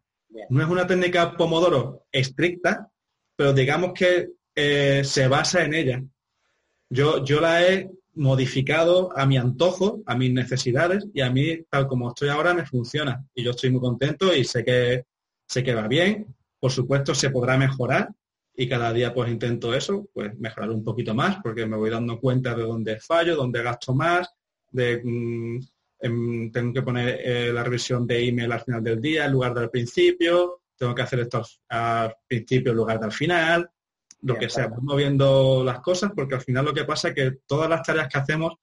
No es una técnica Pomodoro estricta, pero digamos que eh, se basa en ella. Yo, yo la he modificado a mi antojo, a mis necesidades y a mí, tal como estoy ahora, me funciona. Y yo estoy muy contento y sé que, sé que va bien. Por supuesto, se podrá mejorar y cada día pues intento eso, pues mejorar un poquito más porque me voy dando cuenta de dónde fallo, dónde gasto más, de mm, tengo que poner eh, la revisión de email al final del día en lugar del principio, tengo que hacer esto al principio en lugar del final, lo que sea, pues moviendo las cosas porque al final lo que pasa es que todas las tareas que hacemos,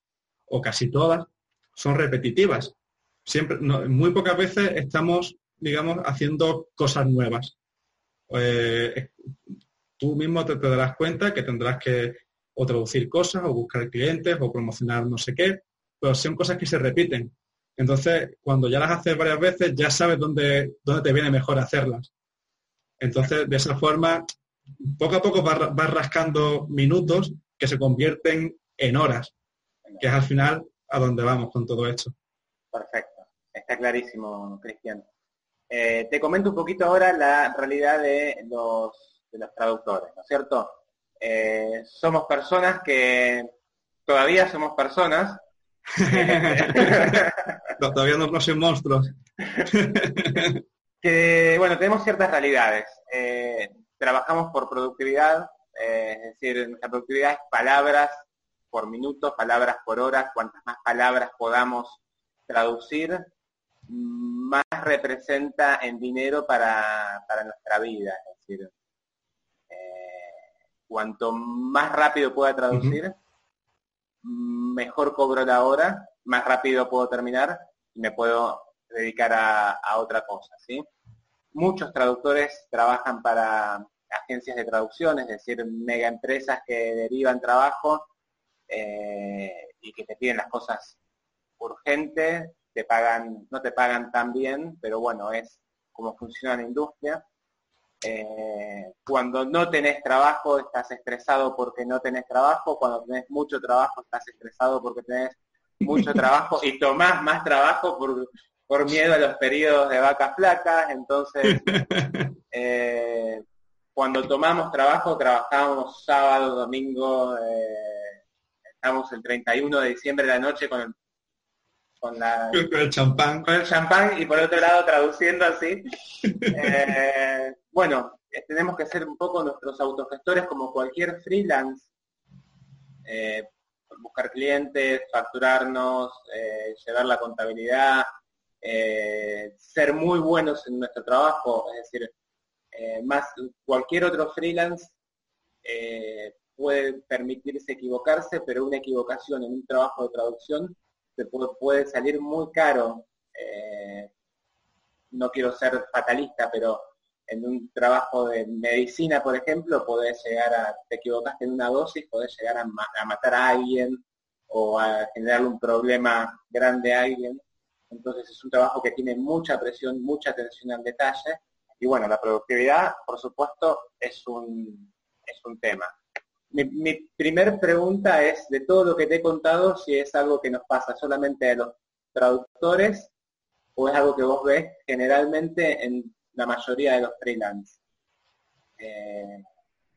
o casi todas, son repetitivas. Siempre, muy pocas veces estamos, digamos, haciendo cosas nuevas. Eh, tú mismo te, darás cuenta que tendrás que o traducir cosas, o buscar clientes, o promocionar no sé qué, pero son cosas que se repiten. Entonces, cuando ya las haces varias veces, ya sabes dónde, dónde te viene mejor hacerlas. Entonces, de esa forma, poco a poco vas, rascando minutos que se convierten en horas, que es al final a donde vamos con todo esto. Perfecto, está clarísimo, Cristian. Eh, te comento un poquito ahora la realidad de los, de los traductores, ¿no es cierto? Eh, somos personas que todavía somos personas. todavía no, somos monstruos. que, bueno, tenemos ciertas realidades. Eh, trabajamos por productividad, eh, es decir, nuestra productividad es palabras por minuto, palabras por hora, cuantas más palabras podamos traducir, más representa en dinero para, nuestra vida. Es decir, eh, cuanto más rápido pueda traducir, mejor cobro la hora, más rápido puedo terminar y me puedo dedicar a, otra cosa. ¿sí? Muchos traductores trabajan para agencias de traducción, es decir, mega empresas que derivan trabajo eh, y que te piden las cosas urgentes, te pagan, no te pagan tan bien, pero bueno, es como funciona la industria. Eh, cuando no tenés trabajo estás estresado porque no tenés trabajo, cuando tenés mucho trabajo estás estresado porque tenés mucho trabajo y tomás más trabajo por, por miedo a los periodos de vacas flacas, entonces eh, cuando tomamos trabajo, trabajamos sábado, domingo, eh, estamos el 31 de diciembre de la noche con el con, la, el champán. Con el champán y por otro lado traduciendo así. Eh, bueno, eh, tenemos que ser un poco nuestros autogestores como cualquier freelance. buscar clientes, facturarnos, llevar la contabilidad, ser muy buenos en nuestro trabajo, es decir, eh, más cualquier otro freelance eh, puede permitirse equivocarse, pero una equivocación en un trabajo de traducción se puede, salir muy caro. Eh, no quiero ser fatalista, pero en un trabajo de medicina, por ejemplo, podés llegar a, te equivocaste en una dosis, podés llegar a, a matar a alguien o a generarle un problema grande a alguien. Entonces es un trabajo que tiene mucha presión, mucha atención al detalle y bueno, la productividad, por supuesto, es un, es un tema. Mi, mi primer pregunta es, de todo lo que te he contado, si es algo que nos pasa solamente a los traductores o es algo que vos ves generalmente en la mayoría de los freelance. Eh,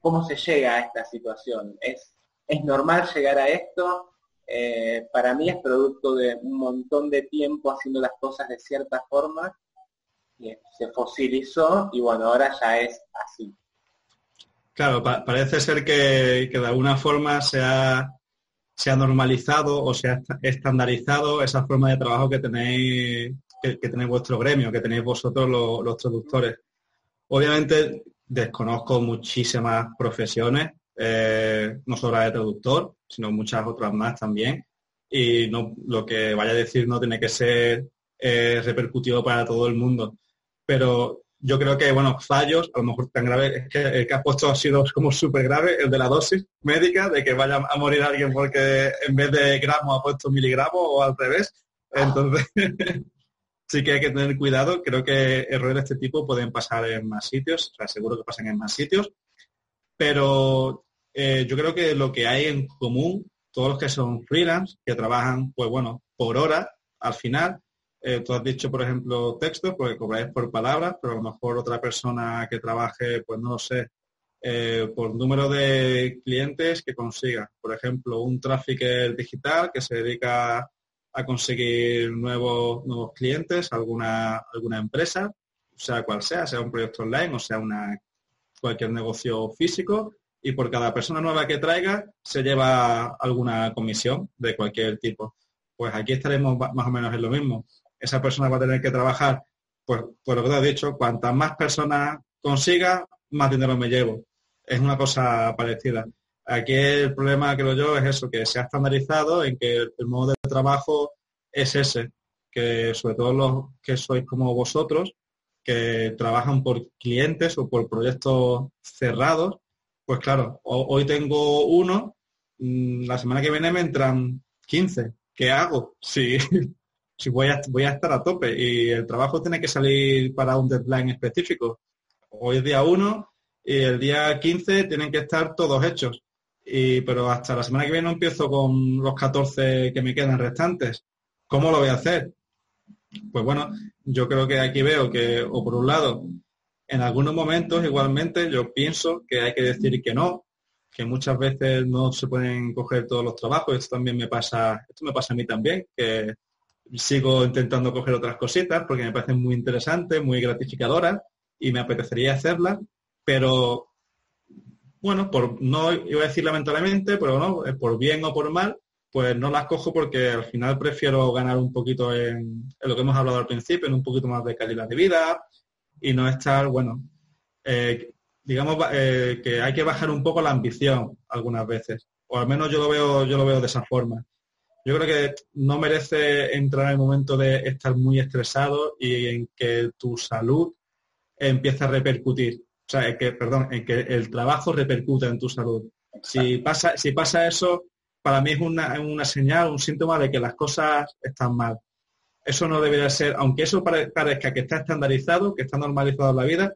¿Cómo se llega a esta situación? ¿Es, es normal llegar a esto? Eh, para mí es producto de un montón de tiempo haciendo las cosas de cierta forma se fosilizó y bueno, ahora ya es así. Claro, parece ser que, de alguna forma se ha, se ha normalizado o se ha estandarizado esa forma de trabajo que tenéis, que, tenéis vuestro gremio, que tenéis vosotros los, traductores. Obviamente desconozco muchísimas profesiones, eh, no solo la de traductor, sino muchas otras más también. Y no, lo que vaya a decir no tiene que ser eh, para todo el mundo pero yo creo que, bueno, fallos, a lo mejor tan grave, es que el que has puesto ha sido como súper grave, el de la dosis médica, de que vaya a morir alguien porque en vez de gramos ha puesto miligramos o al revés. Entonces, sí que hay que tener cuidado. Creo que errores de este tipo pueden pasar en más sitios, o sea, seguro que pasan en más sitios, pero eh, yo creo que lo que hay en común, todos los que son freelance, que trabajan, pues bueno, por hora, al final, eh, tú has dicho, por ejemplo, textos, porque cobráis por palabras, pero a lo mejor otra persona que trabaje, pues no lo sé, eh, por número de clientes que consiga. Por ejemplo, un trafficker digital que se dedica a conseguir nuevos, nuevos clientes, alguna, alguna empresa, sea cual sea, sea un proyecto online o sea una, cualquier negocio físico, y por cada persona nueva que traiga se lleva alguna comisión de cualquier tipo. Pues aquí estaremos más o menos en lo mismo. Esa persona va a tener que trabajar, pues por lo que te he dicho, cuantas más personas consiga, más dinero me llevo. Es una cosa parecida. Aquí el problema, creo yo, es eso, que se ha estandarizado en que el, modo de trabajo es ese, que sobre todo los que sois como vosotros, que trabajan por clientes o por proyectos cerrados, pues claro, hoy tengo uno, mm, la semana que viene me entran 15. ¿Qué hago? Si, si voy, a, voy a estar a tope y el trabajo tiene que salir para un deadline específico. Hoy es día 1 y el día 15 tienen que estar todos hechos pero hasta la semana que viene no empiezo con los 14 que me quedan restantes. ¿Cómo lo voy a hacer? Pues bueno, yo creo que aquí veo que, o por un lado, en algunos momentos igualmente yo pienso que hay que decir que no, que muchas veces no se pueden coger todos los trabajos. Esto también me pasa, esto me pasa a mí también, que sigo intentando coger otras cositas porque me parecen muy interesantes, muy gratificadoras y me apetecería hacerlas, pero bueno, por no iba a decir lamentablemente, pero no, por bien o por mal, pues no las cojo porque al final prefiero ganar un poquito en, lo que hemos hablado al principio, en un poquito más de calidad de vida y no estar, bueno, eh, digamos eh, que hay que bajar un poco la ambición algunas veces, o al menos yo lo veo, yo lo veo de esa forma. Yo creo que no merece entrar en el momento de estar muy estresado y en que tu salud empieza a repercutir o sea, que, perdón, en que el trabajo repercute en tu salud. Si pasa, si pasa eso, para mí es una, señal, un síntoma de que las cosas están mal. Eso no debería ser, aunque eso parezca que está estandarizado, que está normalizado en la vida,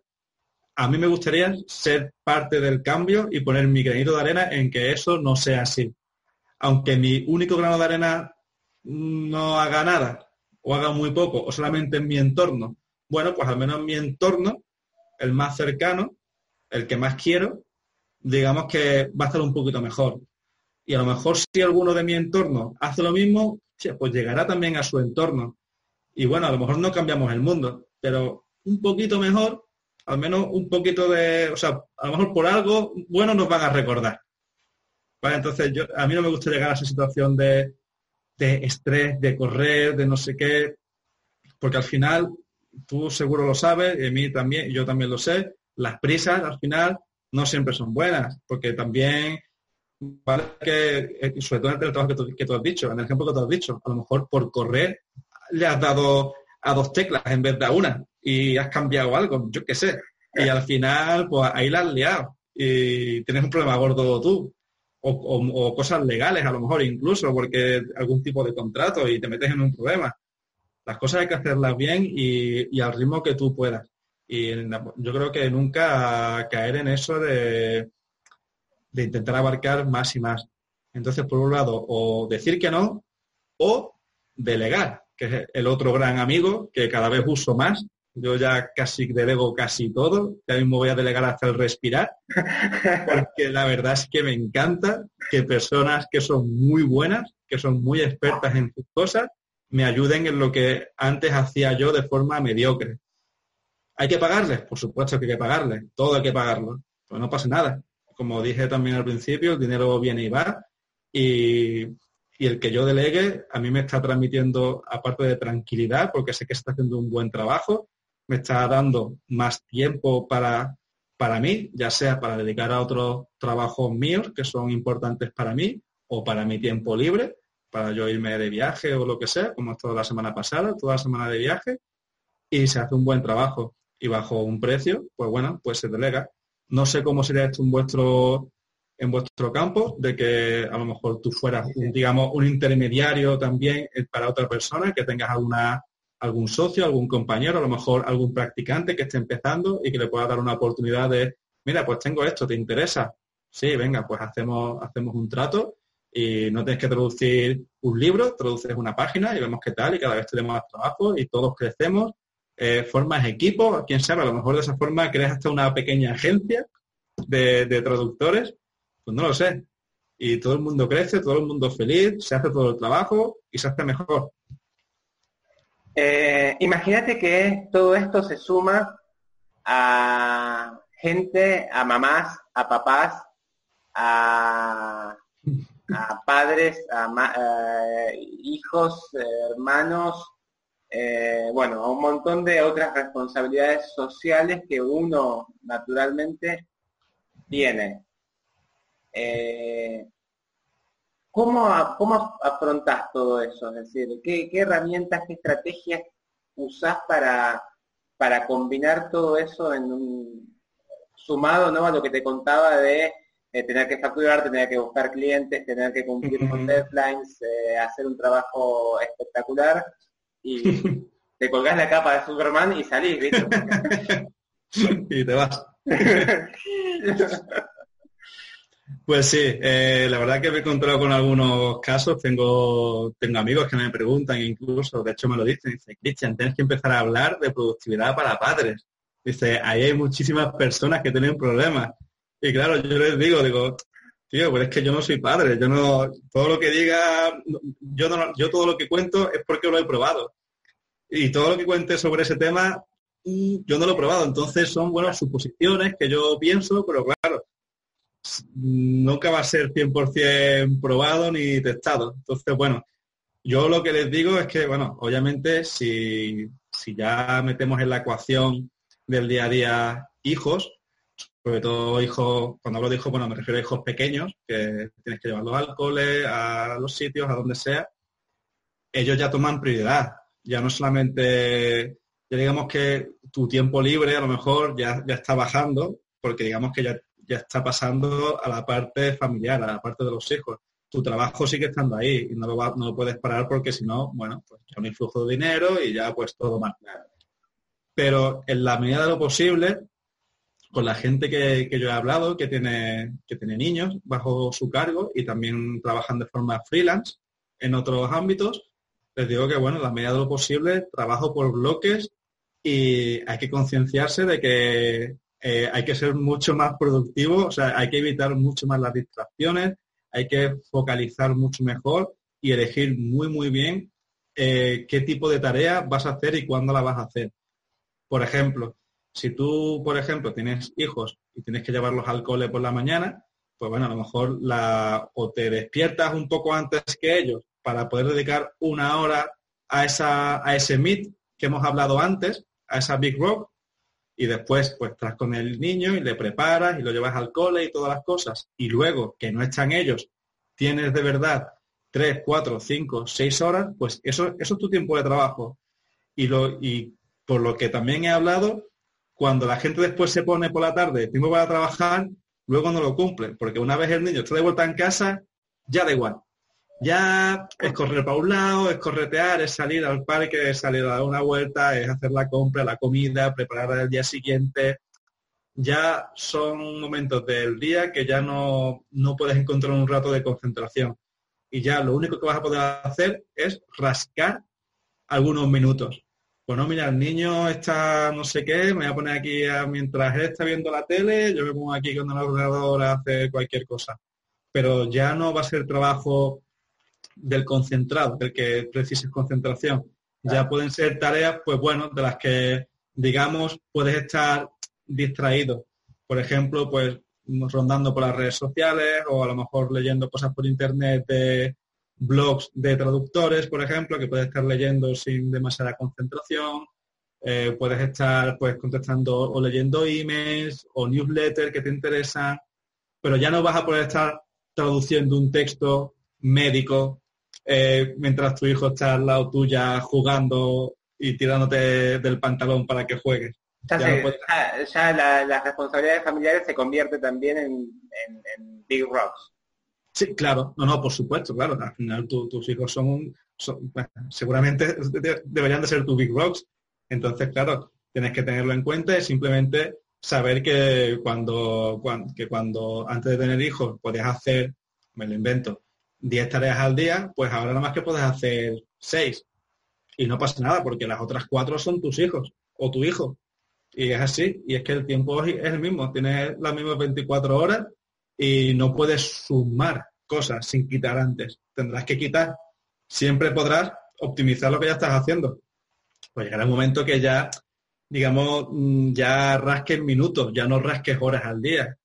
a mí me gustaría ser parte del cambio y poner mi granito de arena en que eso no sea así. Aunque mi único grano de arena no haga nada, o haga muy poco, o solamente en mi entorno, bueno, pues al menos en mi entorno el más cercano, el que más quiero, digamos que va a estar un poquito mejor. Y a lo mejor si alguno de mi entorno hace lo mismo, pues llegará también a su entorno. Y bueno, a lo mejor no cambiamos el mundo, pero un poquito mejor, al menos un poquito de, o sea, a lo mejor por algo bueno nos van a recordar. Entonces yo, a mí no me gusta llegar a esa situación de, de estrés, de correr, de no sé qué, porque al final tú seguro lo sabes, y a mí también, yo también lo sé, las prisas al final no siempre son buenas, porque también vale que, eh, sobre todo en el trabajo que tú, has dicho, en el ejemplo que tú has dicho, a lo mejor por correr le has dado a dos teclas en vez de a una y has cambiado algo, yo qué sé. Y al final, pues ahí la has liado y tienes un problema gordo tú. O, cosas legales, a lo mejor incluso, porque algún tipo de contrato y te metes en un problema. Las cosas hay que hacerlas bien y, al ritmo que tú puedas. Y yo creo que nunca caer en eso de, de intentar abarcar más y más. Entonces, por un lado, o decir que no, o delegar, que es el otro gran amigo que cada vez uso más. Yo ya casi delego casi todo, ya mismo voy a delegar hasta el respirar, porque la verdad es que me encanta que personas que son muy buenas, que son muy expertas en sus cosas, me ayuden en lo que antes hacía yo de forma mediocre. ¿Hay que pagarles? Por supuesto que hay que pagarles, todo hay que pagarlo, pues no pasa nada. Como dije también al principio, el dinero viene y va y, y el que yo delegue a mí me está transmitiendo, aparte de tranquilidad, porque sé que está haciendo un buen trabajo, me está dando más tiempo para, para mí, ya sea para dedicar a otros trabajos míos que son importantes para mí o para mi tiempo libre para yo irme de viaje o lo que sea, como toda la semana pasada, toda la semana de viaje, y se hace un buen trabajo. Y bajo un precio, pues bueno, pues se delega. No sé cómo sería esto en vuestro, en vuestro campo, de que a lo mejor tú fueras, digamos, un intermediario también para otra persona, que tengas alguna, algún socio, algún compañero, a lo mejor algún practicante que esté empezando y que le pueda dar una oportunidad de, mira, pues tengo esto, ¿te interesa? Sí, venga, pues hacemos, hacemos un trato y no tienes que traducir un libro, traduces una página y vemos qué tal y cada vez tenemos más trabajo y todos crecemos, eh, formas equipo, quién sabe, a lo mejor de esa forma creas hasta una pequeña agencia de, de traductores, pues no lo sé. Y todo el mundo crece, todo el mundo feliz, se hace todo el trabajo y se hace mejor. Eh, imagínate que todo esto se suma a gente, a mamás, a papás, a, padres, a hijos, hermanos, eh, bueno, a un montón de otras responsabilidades sociales que uno naturalmente tiene. Eh, ¿Cómo, ¿Cómo afrontás todo eso? Es decir, ¿qué, herramientas, qué estrategias usás para, para combinar todo eso en un sumado ¿no? a lo que te contaba de eh, tener que facturar, tener que buscar clientes, tener que cumplir con deadlines, eh, hacer un trabajo espectacular y te colgás la capa de Superman y salís, ¿viste? y te vas. Pues sí, eh, la verdad que me he encontrado con algunos casos, tengo, tengo amigos que me preguntan incluso, de hecho me lo dicen, dice, Cristian, tienes que empezar a hablar de productividad para padres. Dice, ahí hay muchísimas personas que tienen problemas. Y claro, yo les digo, digo, tío, pues es que yo no soy padre, yo no, todo lo que diga, yo, no, yo todo lo que cuento es porque lo he probado. Y todo lo que cuente sobre ese tema, mm, yo no lo he probado. Entonces son, buenas suposiciones que yo pienso, pero claro, nunca va a ser 100% probado ni testado. Entonces, bueno, yo lo que les digo es que, bueno, obviamente si, si ya metemos en la ecuación del día a día hijos, sobre todo hijos, cuando hablo de hijos, bueno, me refiero a hijos pequeños, que tienes que llevarlos al cole, a los sitios, a donde sea, ellos ya toman prioridad. Ya no solamente, ya digamos que tu tiempo libre a lo mejor ya, ya está bajando, porque digamos que ya ya está pasando a la parte familiar, a la parte de los hijos. Tu trabajo sigue estando ahí y no lo, no puedes parar porque si no, bueno, pues ya un influjo de dinero y ya pues todo mal. Pero en la medida de lo posible, con la gente que, yo he hablado, que tiene, que tiene niños bajo su cargo y también trabajan de forma freelance en otros ámbitos, les digo que, bueno, en la medida de lo posible, trabajo por bloques y hay que concienciarse de que eh, hay que ser mucho más productivo, o sea, hay que evitar mucho más las distracciones, hay que focalizar mucho mejor y elegir muy, muy bien eh, qué tipo de tarea vas a hacer y cuándo la vas a hacer. Por ejemplo, si tú, por ejemplo, tienes hijos y tienes que llevarlos al cole por la mañana, pues bueno, a lo mejor o te despiertas un poco antes que ellos para poder dedicar una hora a, esa, a ese meet que hemos hablado antes, a esa Big Rock, y después pues estás con el niño y le preparas y lo llevas al cole y todas las cosas y luego que no están ellos, tienes de verdad tres, cuatro, cinco, seis horas, pues eso, eso es tu tiempo de trabajo. Y, lo, y por lo que también he hablado, cuando la gente después se pone por la tarde, tiempo para trabajar, luego no lo cumple, porque una vez el niño está de vuelta en casa, ya da igual. Ya es correr para un lado, es corretear, es salir al parque, es salir a dar una vuelta, es hacer la compra, la comida, preparar el día siguiente. Ya son momentos del día que ya no, no puedes encontrar un rato de concentración. Y ya lo único que vas a poder hacer es rascar algunos minutos. Pues no, mira, el niño está no sé qué, me voy a poner aquí mientras él está viendo la tele, yo me pongo aquí con el ordenador a hacer cualquier cosa. Pero ya no va a ser trabajo del concentrado, del que precises concentración. Ya pueden ser tareas, pues bueno, de las que, digamos, puedes estar distraído. Por ejemplo, pues rondando por las redes sociales o a lo mejor leyendo cosas por internet de blogs de traductores, por ejemplo, que puedes estar leyendo sin demasiada concentración. Eh, puedes estar pues contestando o leyendo emails o newsletters que te interesan, pero ya no vas a poder estar traduciendo un texto médico eh, mientras tu hijo está al lado tuya jugando y tirándote del pantalón para que juegues. Ya, la, las responsabilidades familiares se convierte también en, big rocks. Sí, claro, no, no, por supuesto, claro. Al final tus hijos son, seguramente deberían de ser tus big rocks. Entonces, claro, tienes que tenerlo en cuenta y simplemente saber que cuando, que cuando antes de tener hijos podías hacer, me lo invento, 10 tareas al día, pues ahora nada más que puedes hacer 6. Y no pasa nada porque las otras cuatro son tus hijos o tu hijo. Y es así, y es que el tiempo es el mismo, tienes las mismas 24 horas y no puedes sumar cosas sin quitar antes. Tendrás que quitar. Siempre podrás optimizar lo que ya estás haciendo. Pues llegará un momento que ya, digamos, mm, ya rasques minutos, ya no rasques horas al día.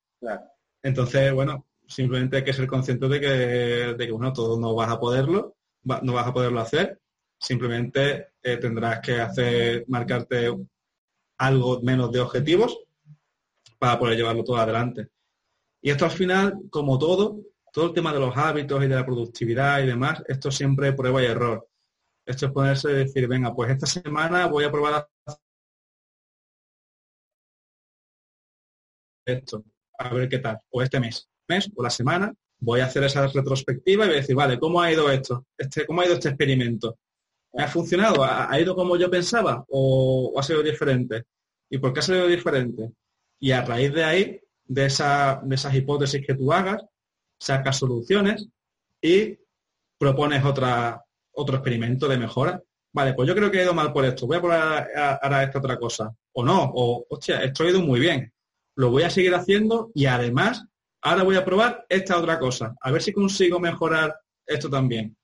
Entonces, bueno, simplemente hay que ser consciente de que, de que bueno, todo no vas a poderlo, no vas a poderlo hacer. Simplemente eh, tendrás que hacer, marcarte algo menos de objetivos para poder llevarlo todo adelante. Y esto al final, como todo, todo el tema de los hábitos y de la productividad y demás, esto siempre prueba y error. Esto es ponerse y decir, venga, pues esta semana voy a probar esto, a ver qué tal, o este mes, mes o la semana, voy a hacer esa retrospectiva y voy a decir, vale, ¿cómo ha ido esto? Este, ¿Cómo ha ido este experimento? ¿Me ha funcionado? ¿Ha, ido como yo pensaba o, ha sido diferente? ¿Y por qué ha sido diferente? Y a raíz de ahí, de, esa, de esas hipótesis que tú hagas, sacas soluciones y propones otra, otro experimento de mejora. Vale, pues yo creo que he ido mal por esto, voy a probar ahora esta otra cosa. O no, o hostia, esto ha ido muy bien. Lo voy a seguir haciendo y además ahora voy a probar esta otra cosa. A ver si consigo mejorar esto también.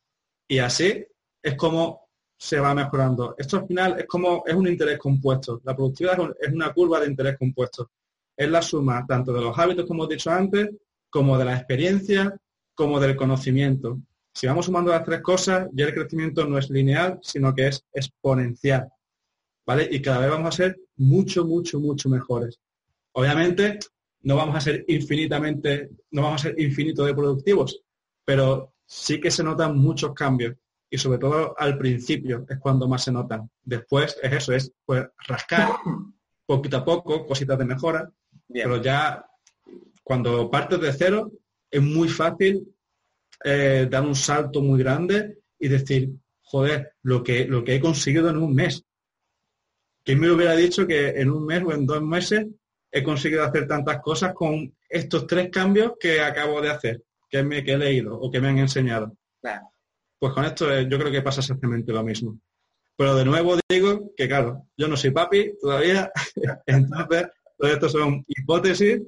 Y así es como se va mejorando. Esto al final es como es un interés compuesto. La productividad es una curva de interés compuesto. Es la suma tanto de los hábitos, como he dicho antes, como de la experiencia, como del conocimiento. Si vamos sumando las tres cosas, ya el crecimiento no es lineal, sino que es exponencial. ¿Vale? Y cada vez vamos a ser mucho, mucho, mucho mejores. Obviamente, no vamos a ser infinitamente, no vamos a ser infinito de productivos, pero sí que se notan muchos cambios y sobre todo al principio es cuando más se notan. Después es eso, es pues rascar poquito a poco, cositas de mejora, pero ya cuando partes de cero es muy fácil eh, dar un salto muy grande y decir, joder, lo que, lo que he conseguido en un mes. ¿Quién me hubiera dicho que en un mes o en dos meses he conseguido hacer tantas cosas con estos tres cambios que acabo de hacer, que, me, que he leído o que me han enseñado? Pues con esto eh, yo creo que pasa exactamente lo mismo. Pero de nuevo digo que, claro, yo no soy papi todavía, entonces todo esto son hipótesis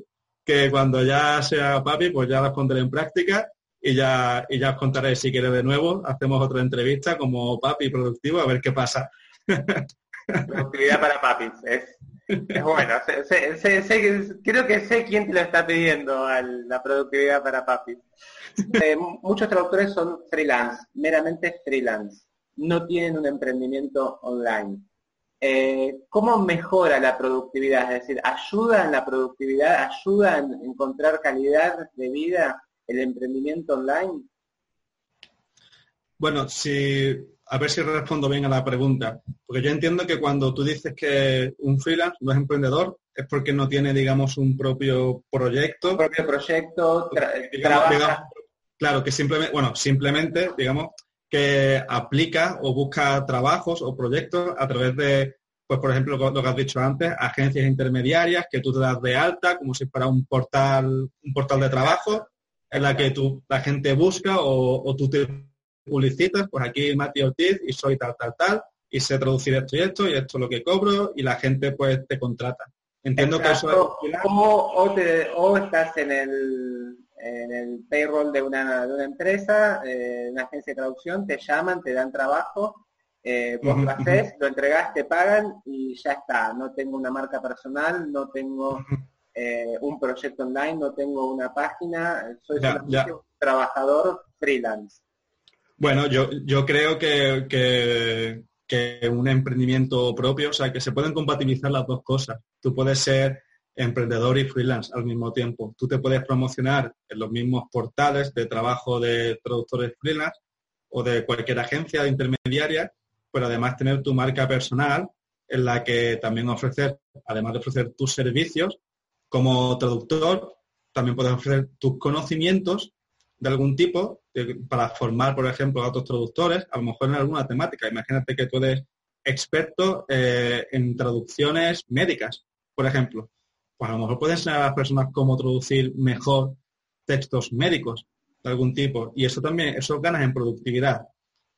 que cuando ya sea papi, pues ya las pondré en práctica y ya, y ya os contaré si quiere de nuevo. Hacemos otra entrevista como papi productivo a ver qué pasa. Productividad para papis. Es, bueno. creo que sé quién te lo está pidiendo la productividad para papis. Eh, muchos traductores son freelance, meramente freelance. No tienen un emprendimiento online. Eh, ¿cómo mejora la productividad? Es decir, ¿ayuda en la productividad? ¿Ayuda en encontrar calidad de vida el emprendimiento online? Bueno, si, a ver si respondo bien a la pregunta. Porque yo entiendo que cuando tú dices que un freelance no es emprendedor, es porque no tiene, digamos, un propio proyecto. Un propio proyecto, claro, que simplemente, bueno, simplemente, digamos, que aplica o busca trabajos o proyectos a través de, pues por ejemplo, lo que has dicho antes, agencias intermediarias que tú te das de alta como si fuera un portal, un portal de trabajo en la que tú, la gente busca o, tú te publicitas, pues aquí Mati Ortiz y soy tal, tal, tal, y sé traducir esto y esto, y esto es lo que cobro, y la gente pues te contrata. Entiendo que eso es... O, o estás en el en el payroll de una, de una empresa, eh, una agencia de traducción, te llaman, te dan trabajo, eh, vos lo haces, lo entregás, te pagan y ya está. No tengo una marca personal, no tengo eh, un proyecto online, no tengo una página, soy un trabajador freelance. Bueno, yo, yo creo que, que, un emprendimiento propio, o sea, que se pueden compatibilizar las dos cosas. Tú puedes ser emprendedor y freelance al mismo tiempo. Tú te puedes promocionar en los mismos portales de trabajo de productores freelance o de cualquier agencia intermediaria, pero además tener tu marca personal en la que también ofrecer, además de ofrecer tus servicios como traductor, también puedes ofrecer tus conocimientos de algún tipo para formar, por ejemplo, a otros traductores, a lo mejor en alguna temática. Imagínate que tú eres experto eh, en traducciones médicas, por ejemplo. Pues a lo mejor puedes enseñar a las personas cómo traducir mejor textos médicos de algún tipo. Y eso también, eso ganas en productividad.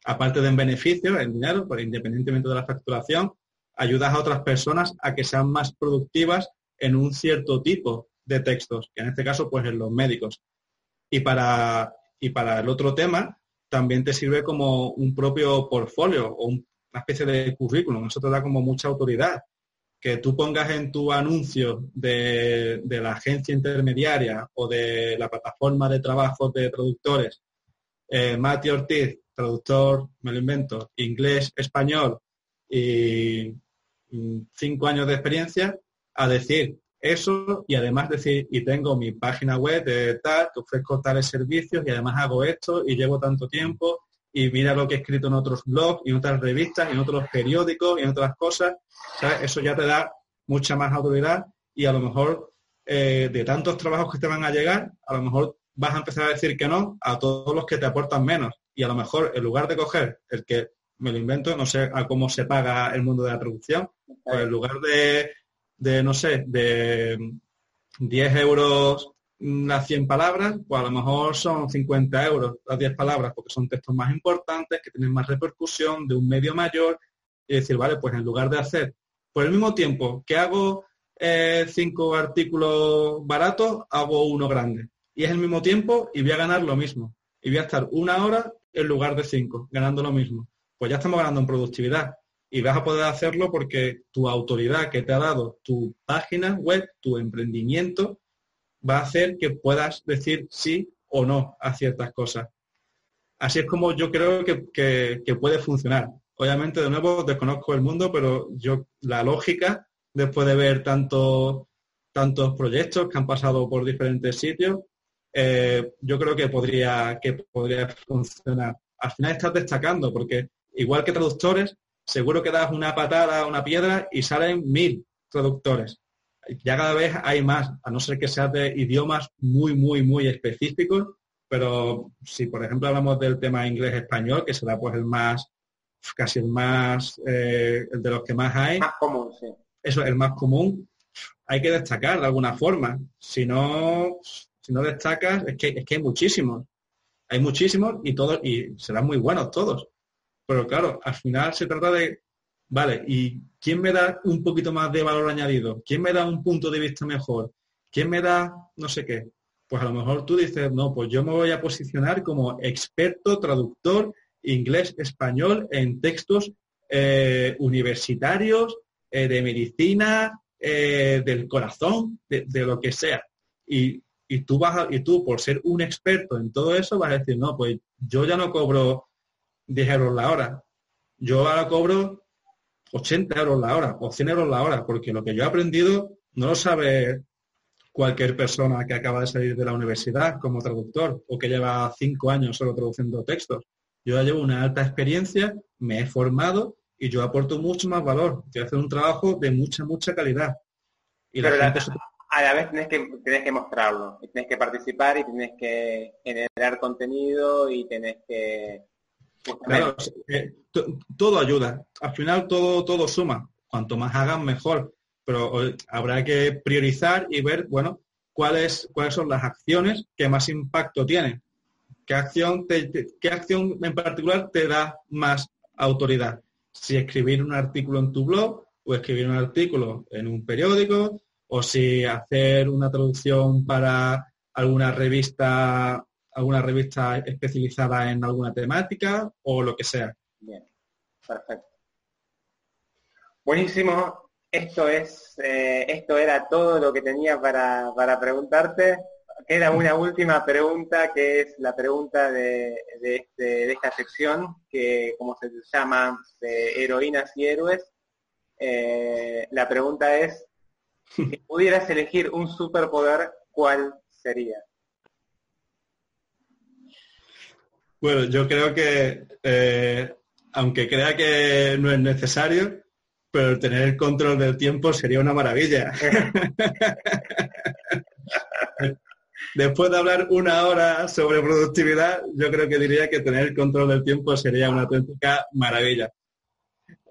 Aparte de en beneficio, en dinero, pues independientemente de la facturación, ayudas a otras personas a que sean más productivas en un cierto tipo de textos, que en este caso, pues en los médicos. Y para, y para el otro tema, también te sirve como un propio portfolio o una especie de currículum. Eso te da como mucha autoridad. Que tú pongas en tu anuncio de, la agencia intermediaria o de la plataforma de trabajo de traductores, eh, Mati Ortiz, traductor, me lo invento, inglés, español y cinco años de experiencia, a decir eso y además decir, y tengo mi página web de tal, que ofrezco tales servicios y además hago esto y llevo tanto tiempo y mira lo que he escrito en otros blogs y en otras revistas y en otros periódicos y en otras cosas, Eso ya te da mucha más autoridad y a lo mejor eh, de tantos trabajos que te van a llegar, a lo mejor vas a empezar a decir que no a todos los que te aportan menos. Y a lo mejor en lugar de coger el que me lo invento, no sé a cómo se paga el mundo de la traducción, pues en lugar de de, no sé, de 10 euros las 100 palabras, pues a lo mejor son 50 euros las 10 palabras, porque son textos más importantes, que tienen más repercusión, de un medio mayor, y decir, vale, pues en lugar de hacer por el mismo tiempo que hago eh, cinco artículos baratos, hago uno grande. Y es el mismo tiempo y voy a ganar lo mismo. Y voy a estar una hora en lugar de cinco, ganando lo mismo. Pues ya estamos ganando en productividad y vas a poder hacerlo porque tu autoridad que te ha dado tu página web, tu emprendimiento, va a hacer que puedas decir sí o no a ciertas cosas. Así es como yo creo que, puede funcionar. Obviamente, de nuevo, desconozco el mundo, pero yo la lógica, después de ver tantos tantos proyectos que han pasado por diferentes sitios, eh, yo creo que podría, que podría funcionar. Al final estás destacando, porque igual que traductores, seguro que das una patada a una piedra y salen mil traductores. Ya cada vez hay más, a no ser que sea de idiomas muy, muy, muy específicos, pero si por ejemplo hablamos del tema inglés-español, que será pues el más, casi el más, eh, el de los que más hay. Más común, sí. Eso, es el más común, hay que destacar de alguna forma. Si no, si no destacas, es que, es que hay muchísimos. Hay muchísimos y todos, y serán muy buenos todos. Pero claro, al final se trata de, vale, ¿y quién me da un poquito más de valor añadido? ¿Quién me da un punto de vista mejor? ¿Quién me da no sé qué? Pues a lo mejor tú dices, no, pues yo me voy a posicionar como experto traductor inglés-español en textos eh, universitarios, eh, de medicina, eh, del corazón, de, lo que sea. Y, y, tú vas y tú, por ser un experto en todo eso, vas a decir, no, pues yo ya no cobro 10 euros la hora. Yo ahora cobro 80 euros la hora o 100 euros la hora, porque lo que yo he aprendido no lo sabe cualquier persona que acaba de salir de la universidad como traductor o que lleva cinco años solo traduciendo textos. Yo ya llevo una alta experiencia, me he formado y yo aporto mucho más valor. Estoy haciendo un trabajo de mucha, mucha calidad. Y la gente... a la vez tienes que, tienes que mostrarlo, y tienes que participar y tienes que generar contenido y tienes que Claro, eh, todo ayuda. Al final todo, todo suma. Cuanto más hagan, mejor. Pero habrá que priorizar y ver, bueno, cuáles, cuáles son las acciones que más impacto tienen. ¿Qué acción, ¿Qué acción en particular te da más autoridad? Si escribir un artículo en tu blog o escribir un artículo en un periódico o si hacer una traducción para alguna revista alguna revista especializada en alguna temática o lo que sea. Bien, perfecto. Buenísimo. Esto es, eh, esto era todo lo que tenía para, preguntarte. Queda una última pregunta que es la pregunta de, este, de, esta sección, que como se llama de heroínas y héroes. Eh, la pregunta es, si pudieras elegir un superpoder, ¿cuál sería? Bueno, yo creo que, eh, aunque crea que no es necesario, pero tener el control del tiempo sería una maravilla. después de hablar una hora sobre productividad, yo creo que diría que tener el control del tiempo sería una auténtica maravilla.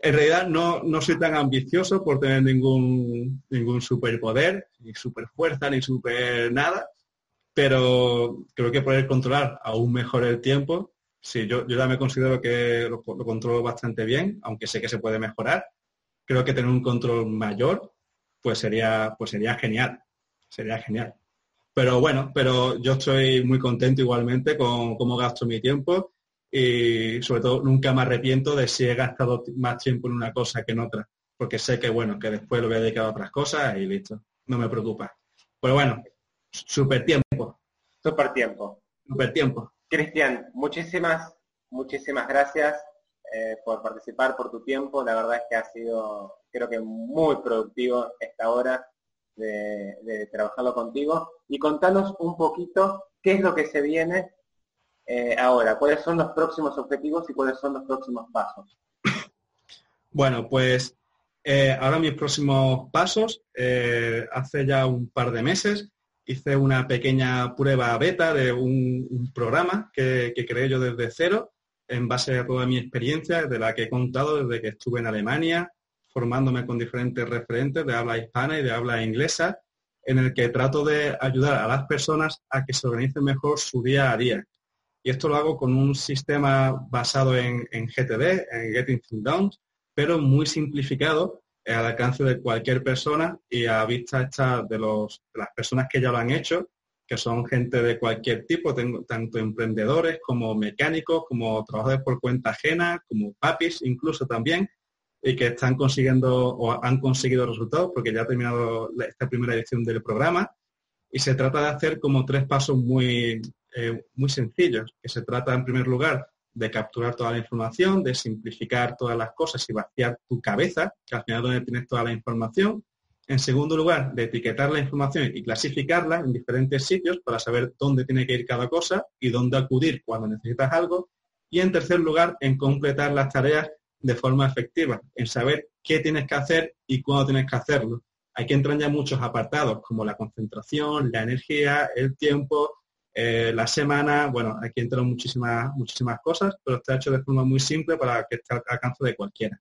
En realidad no, no soy tan ambicioso por tener ningún, ningún superpoder, ni superfuerza, ni super nada, pero creo que poder controlar aún mejor el tiempo, sí, yo, yo ya me considero que lo, lo controlo bastante bien, aunque sé que se puede mejorar. Creo que tener un control mayor, pues sería, pues sería genial, sería genial. Pero bueno, pero yo estoy muy contento igualmente con cómo gasto mi tiempo y sobre todo nunca me arrepiento de si he gastado más tiempo en una cosa que en otra, porque sé que bueno, que después lo voy a dedicar a otras cosas y listo, no me preocupa. Pero bueno, super tiempo. Super tiempo. Super tiempo. Cristian, muchísimas, muchísimas gracias eh, por participar, por tu tiempo. La verdad es que ha sido, creo que muy productivo esta hora de, trabajarlo contigo y contanos un poquito qué es lo que se viene eh, ahora, cuáles son los próximos objetivos y cuáles son los próximos pasos. Bueno, pues eh, ahora mis próximos pasos, eh, hace ya un par de meses hice una pequeña prueba beta de un, programa que, que, creé yo desde cero en base a toda mi experiencia, de la que he contado desde que estuve en Alemania, formándome con diferentes referentes de habla hispana y de habla inglesa, en el que trato de ayudar a las personas a que se organicen mejor su día a día. Y esto lo hago con un sistema basado en, GTD, en Getting Things Done, pero muy simplificado al alcance de cualquier persona y a vista esta de, los, de las personas que ya lo han hecho, que son gente de cualquier tipo, tengo, tanto emprendedores como mecánicos, como trabajadores por cuenta ajena, como papis incluso también, y que están consiguiendo o han conseguido resultados porque ya ha terminado esta primera edición del programa. Y se trata de hacer como tres pasos muy, eh, muy sencillos, que se trata en primer lugar de capturar toda la información, de simplificar todas las cosas y vaciar tu cabeza, que al final es donde tienes toda la información. En segundo lugar, de etiquetar la información y clasificarla en diferentes sitios para saber dónde tiene que ir cada cosa y dónde acudir cuando necesitas algo. Y en tercer lugar, en completar las tareas de forma efectiva, en saber qué tienes que hacer y cuándo tienes que hacerlo. Aquí entran ya muchos apartados, como la concentración, la energía, el tiempo, eh, la semana, bueno, aquí entran muchísimas, muchísimas cosas, pero está hecho de forma muy simple para que esté al alcance de cualquiera.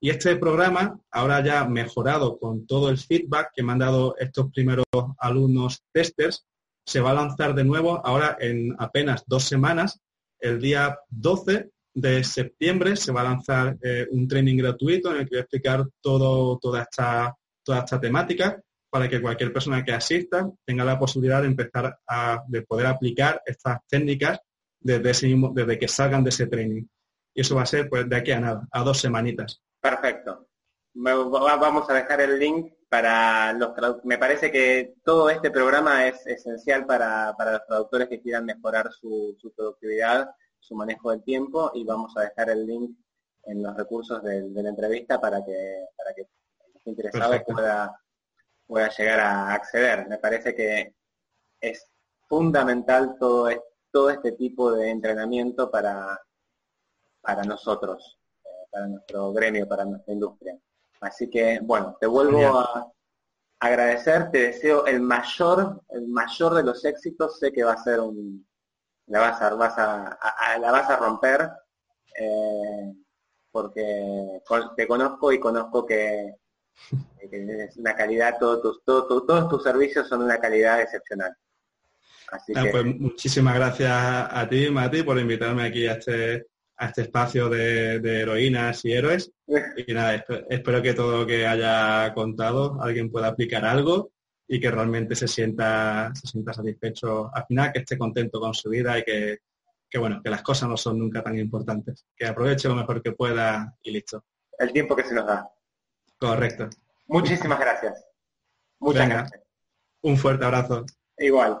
Y este programa, ahora ya mejorado con todo el feedback que me han dado estos primeros alumnos testers, se va a lanzar de nuevo ahora en apenas dos semanas, el día 12 de septiembre se va a lanzar eh, un training gratuito en el que voy a explicar todo, toda, esta, toda esta temática para que cualquier persona que asista tenga la posibilidad de empezar a de poder aplicar estas técnicas desde, ese mismo, desde que salgan de ese training. Y eso va a ser pues de aquí a nada, a dos semanitas. Perfecto. Vamos a dejar el link para los Me parece que todo este programa es esencial para, para los traductores que quieran mejorar su, su productividad su manejo del tiempo y vamos a dejar el link en los recursos de, la entrevista para que, para que el interesado pueda, pueda llegar a acceder. Me parece que es fundamental todo, todo este tipo de entrenamiento para, para nosotros, eh, para nuestro gremio, para nuestra industria. Así que, bueno, te vuelvo a agradecer, te deseo el mayor, el mayor de los éxitos, sé que va a ser un, la vas a, vas a, la vas a romper eh, porque te conozco y conozco que, es una calidad, todos tus, todos tus servicios son una calidad excepcional. Así ah, pues muchísimas gracias a ti, Mati, por invitarme aquí a este, a este espacio de, heroínas y héroes. Y nada, espero que todo lo que haya contado alguien pueda aplicar algo y que realmente se sienta, se sienta satisfecho al final, que esté contento con su vida y que, que, bueno, que las cosas no son nunca tan importantes. Que aproveche lo mejor que pueda y listo. El tiempo que se nos da. Correcto. Muchísimas gracias. Muchas gracias. Un fuerte abrazo. Igual.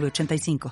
906985.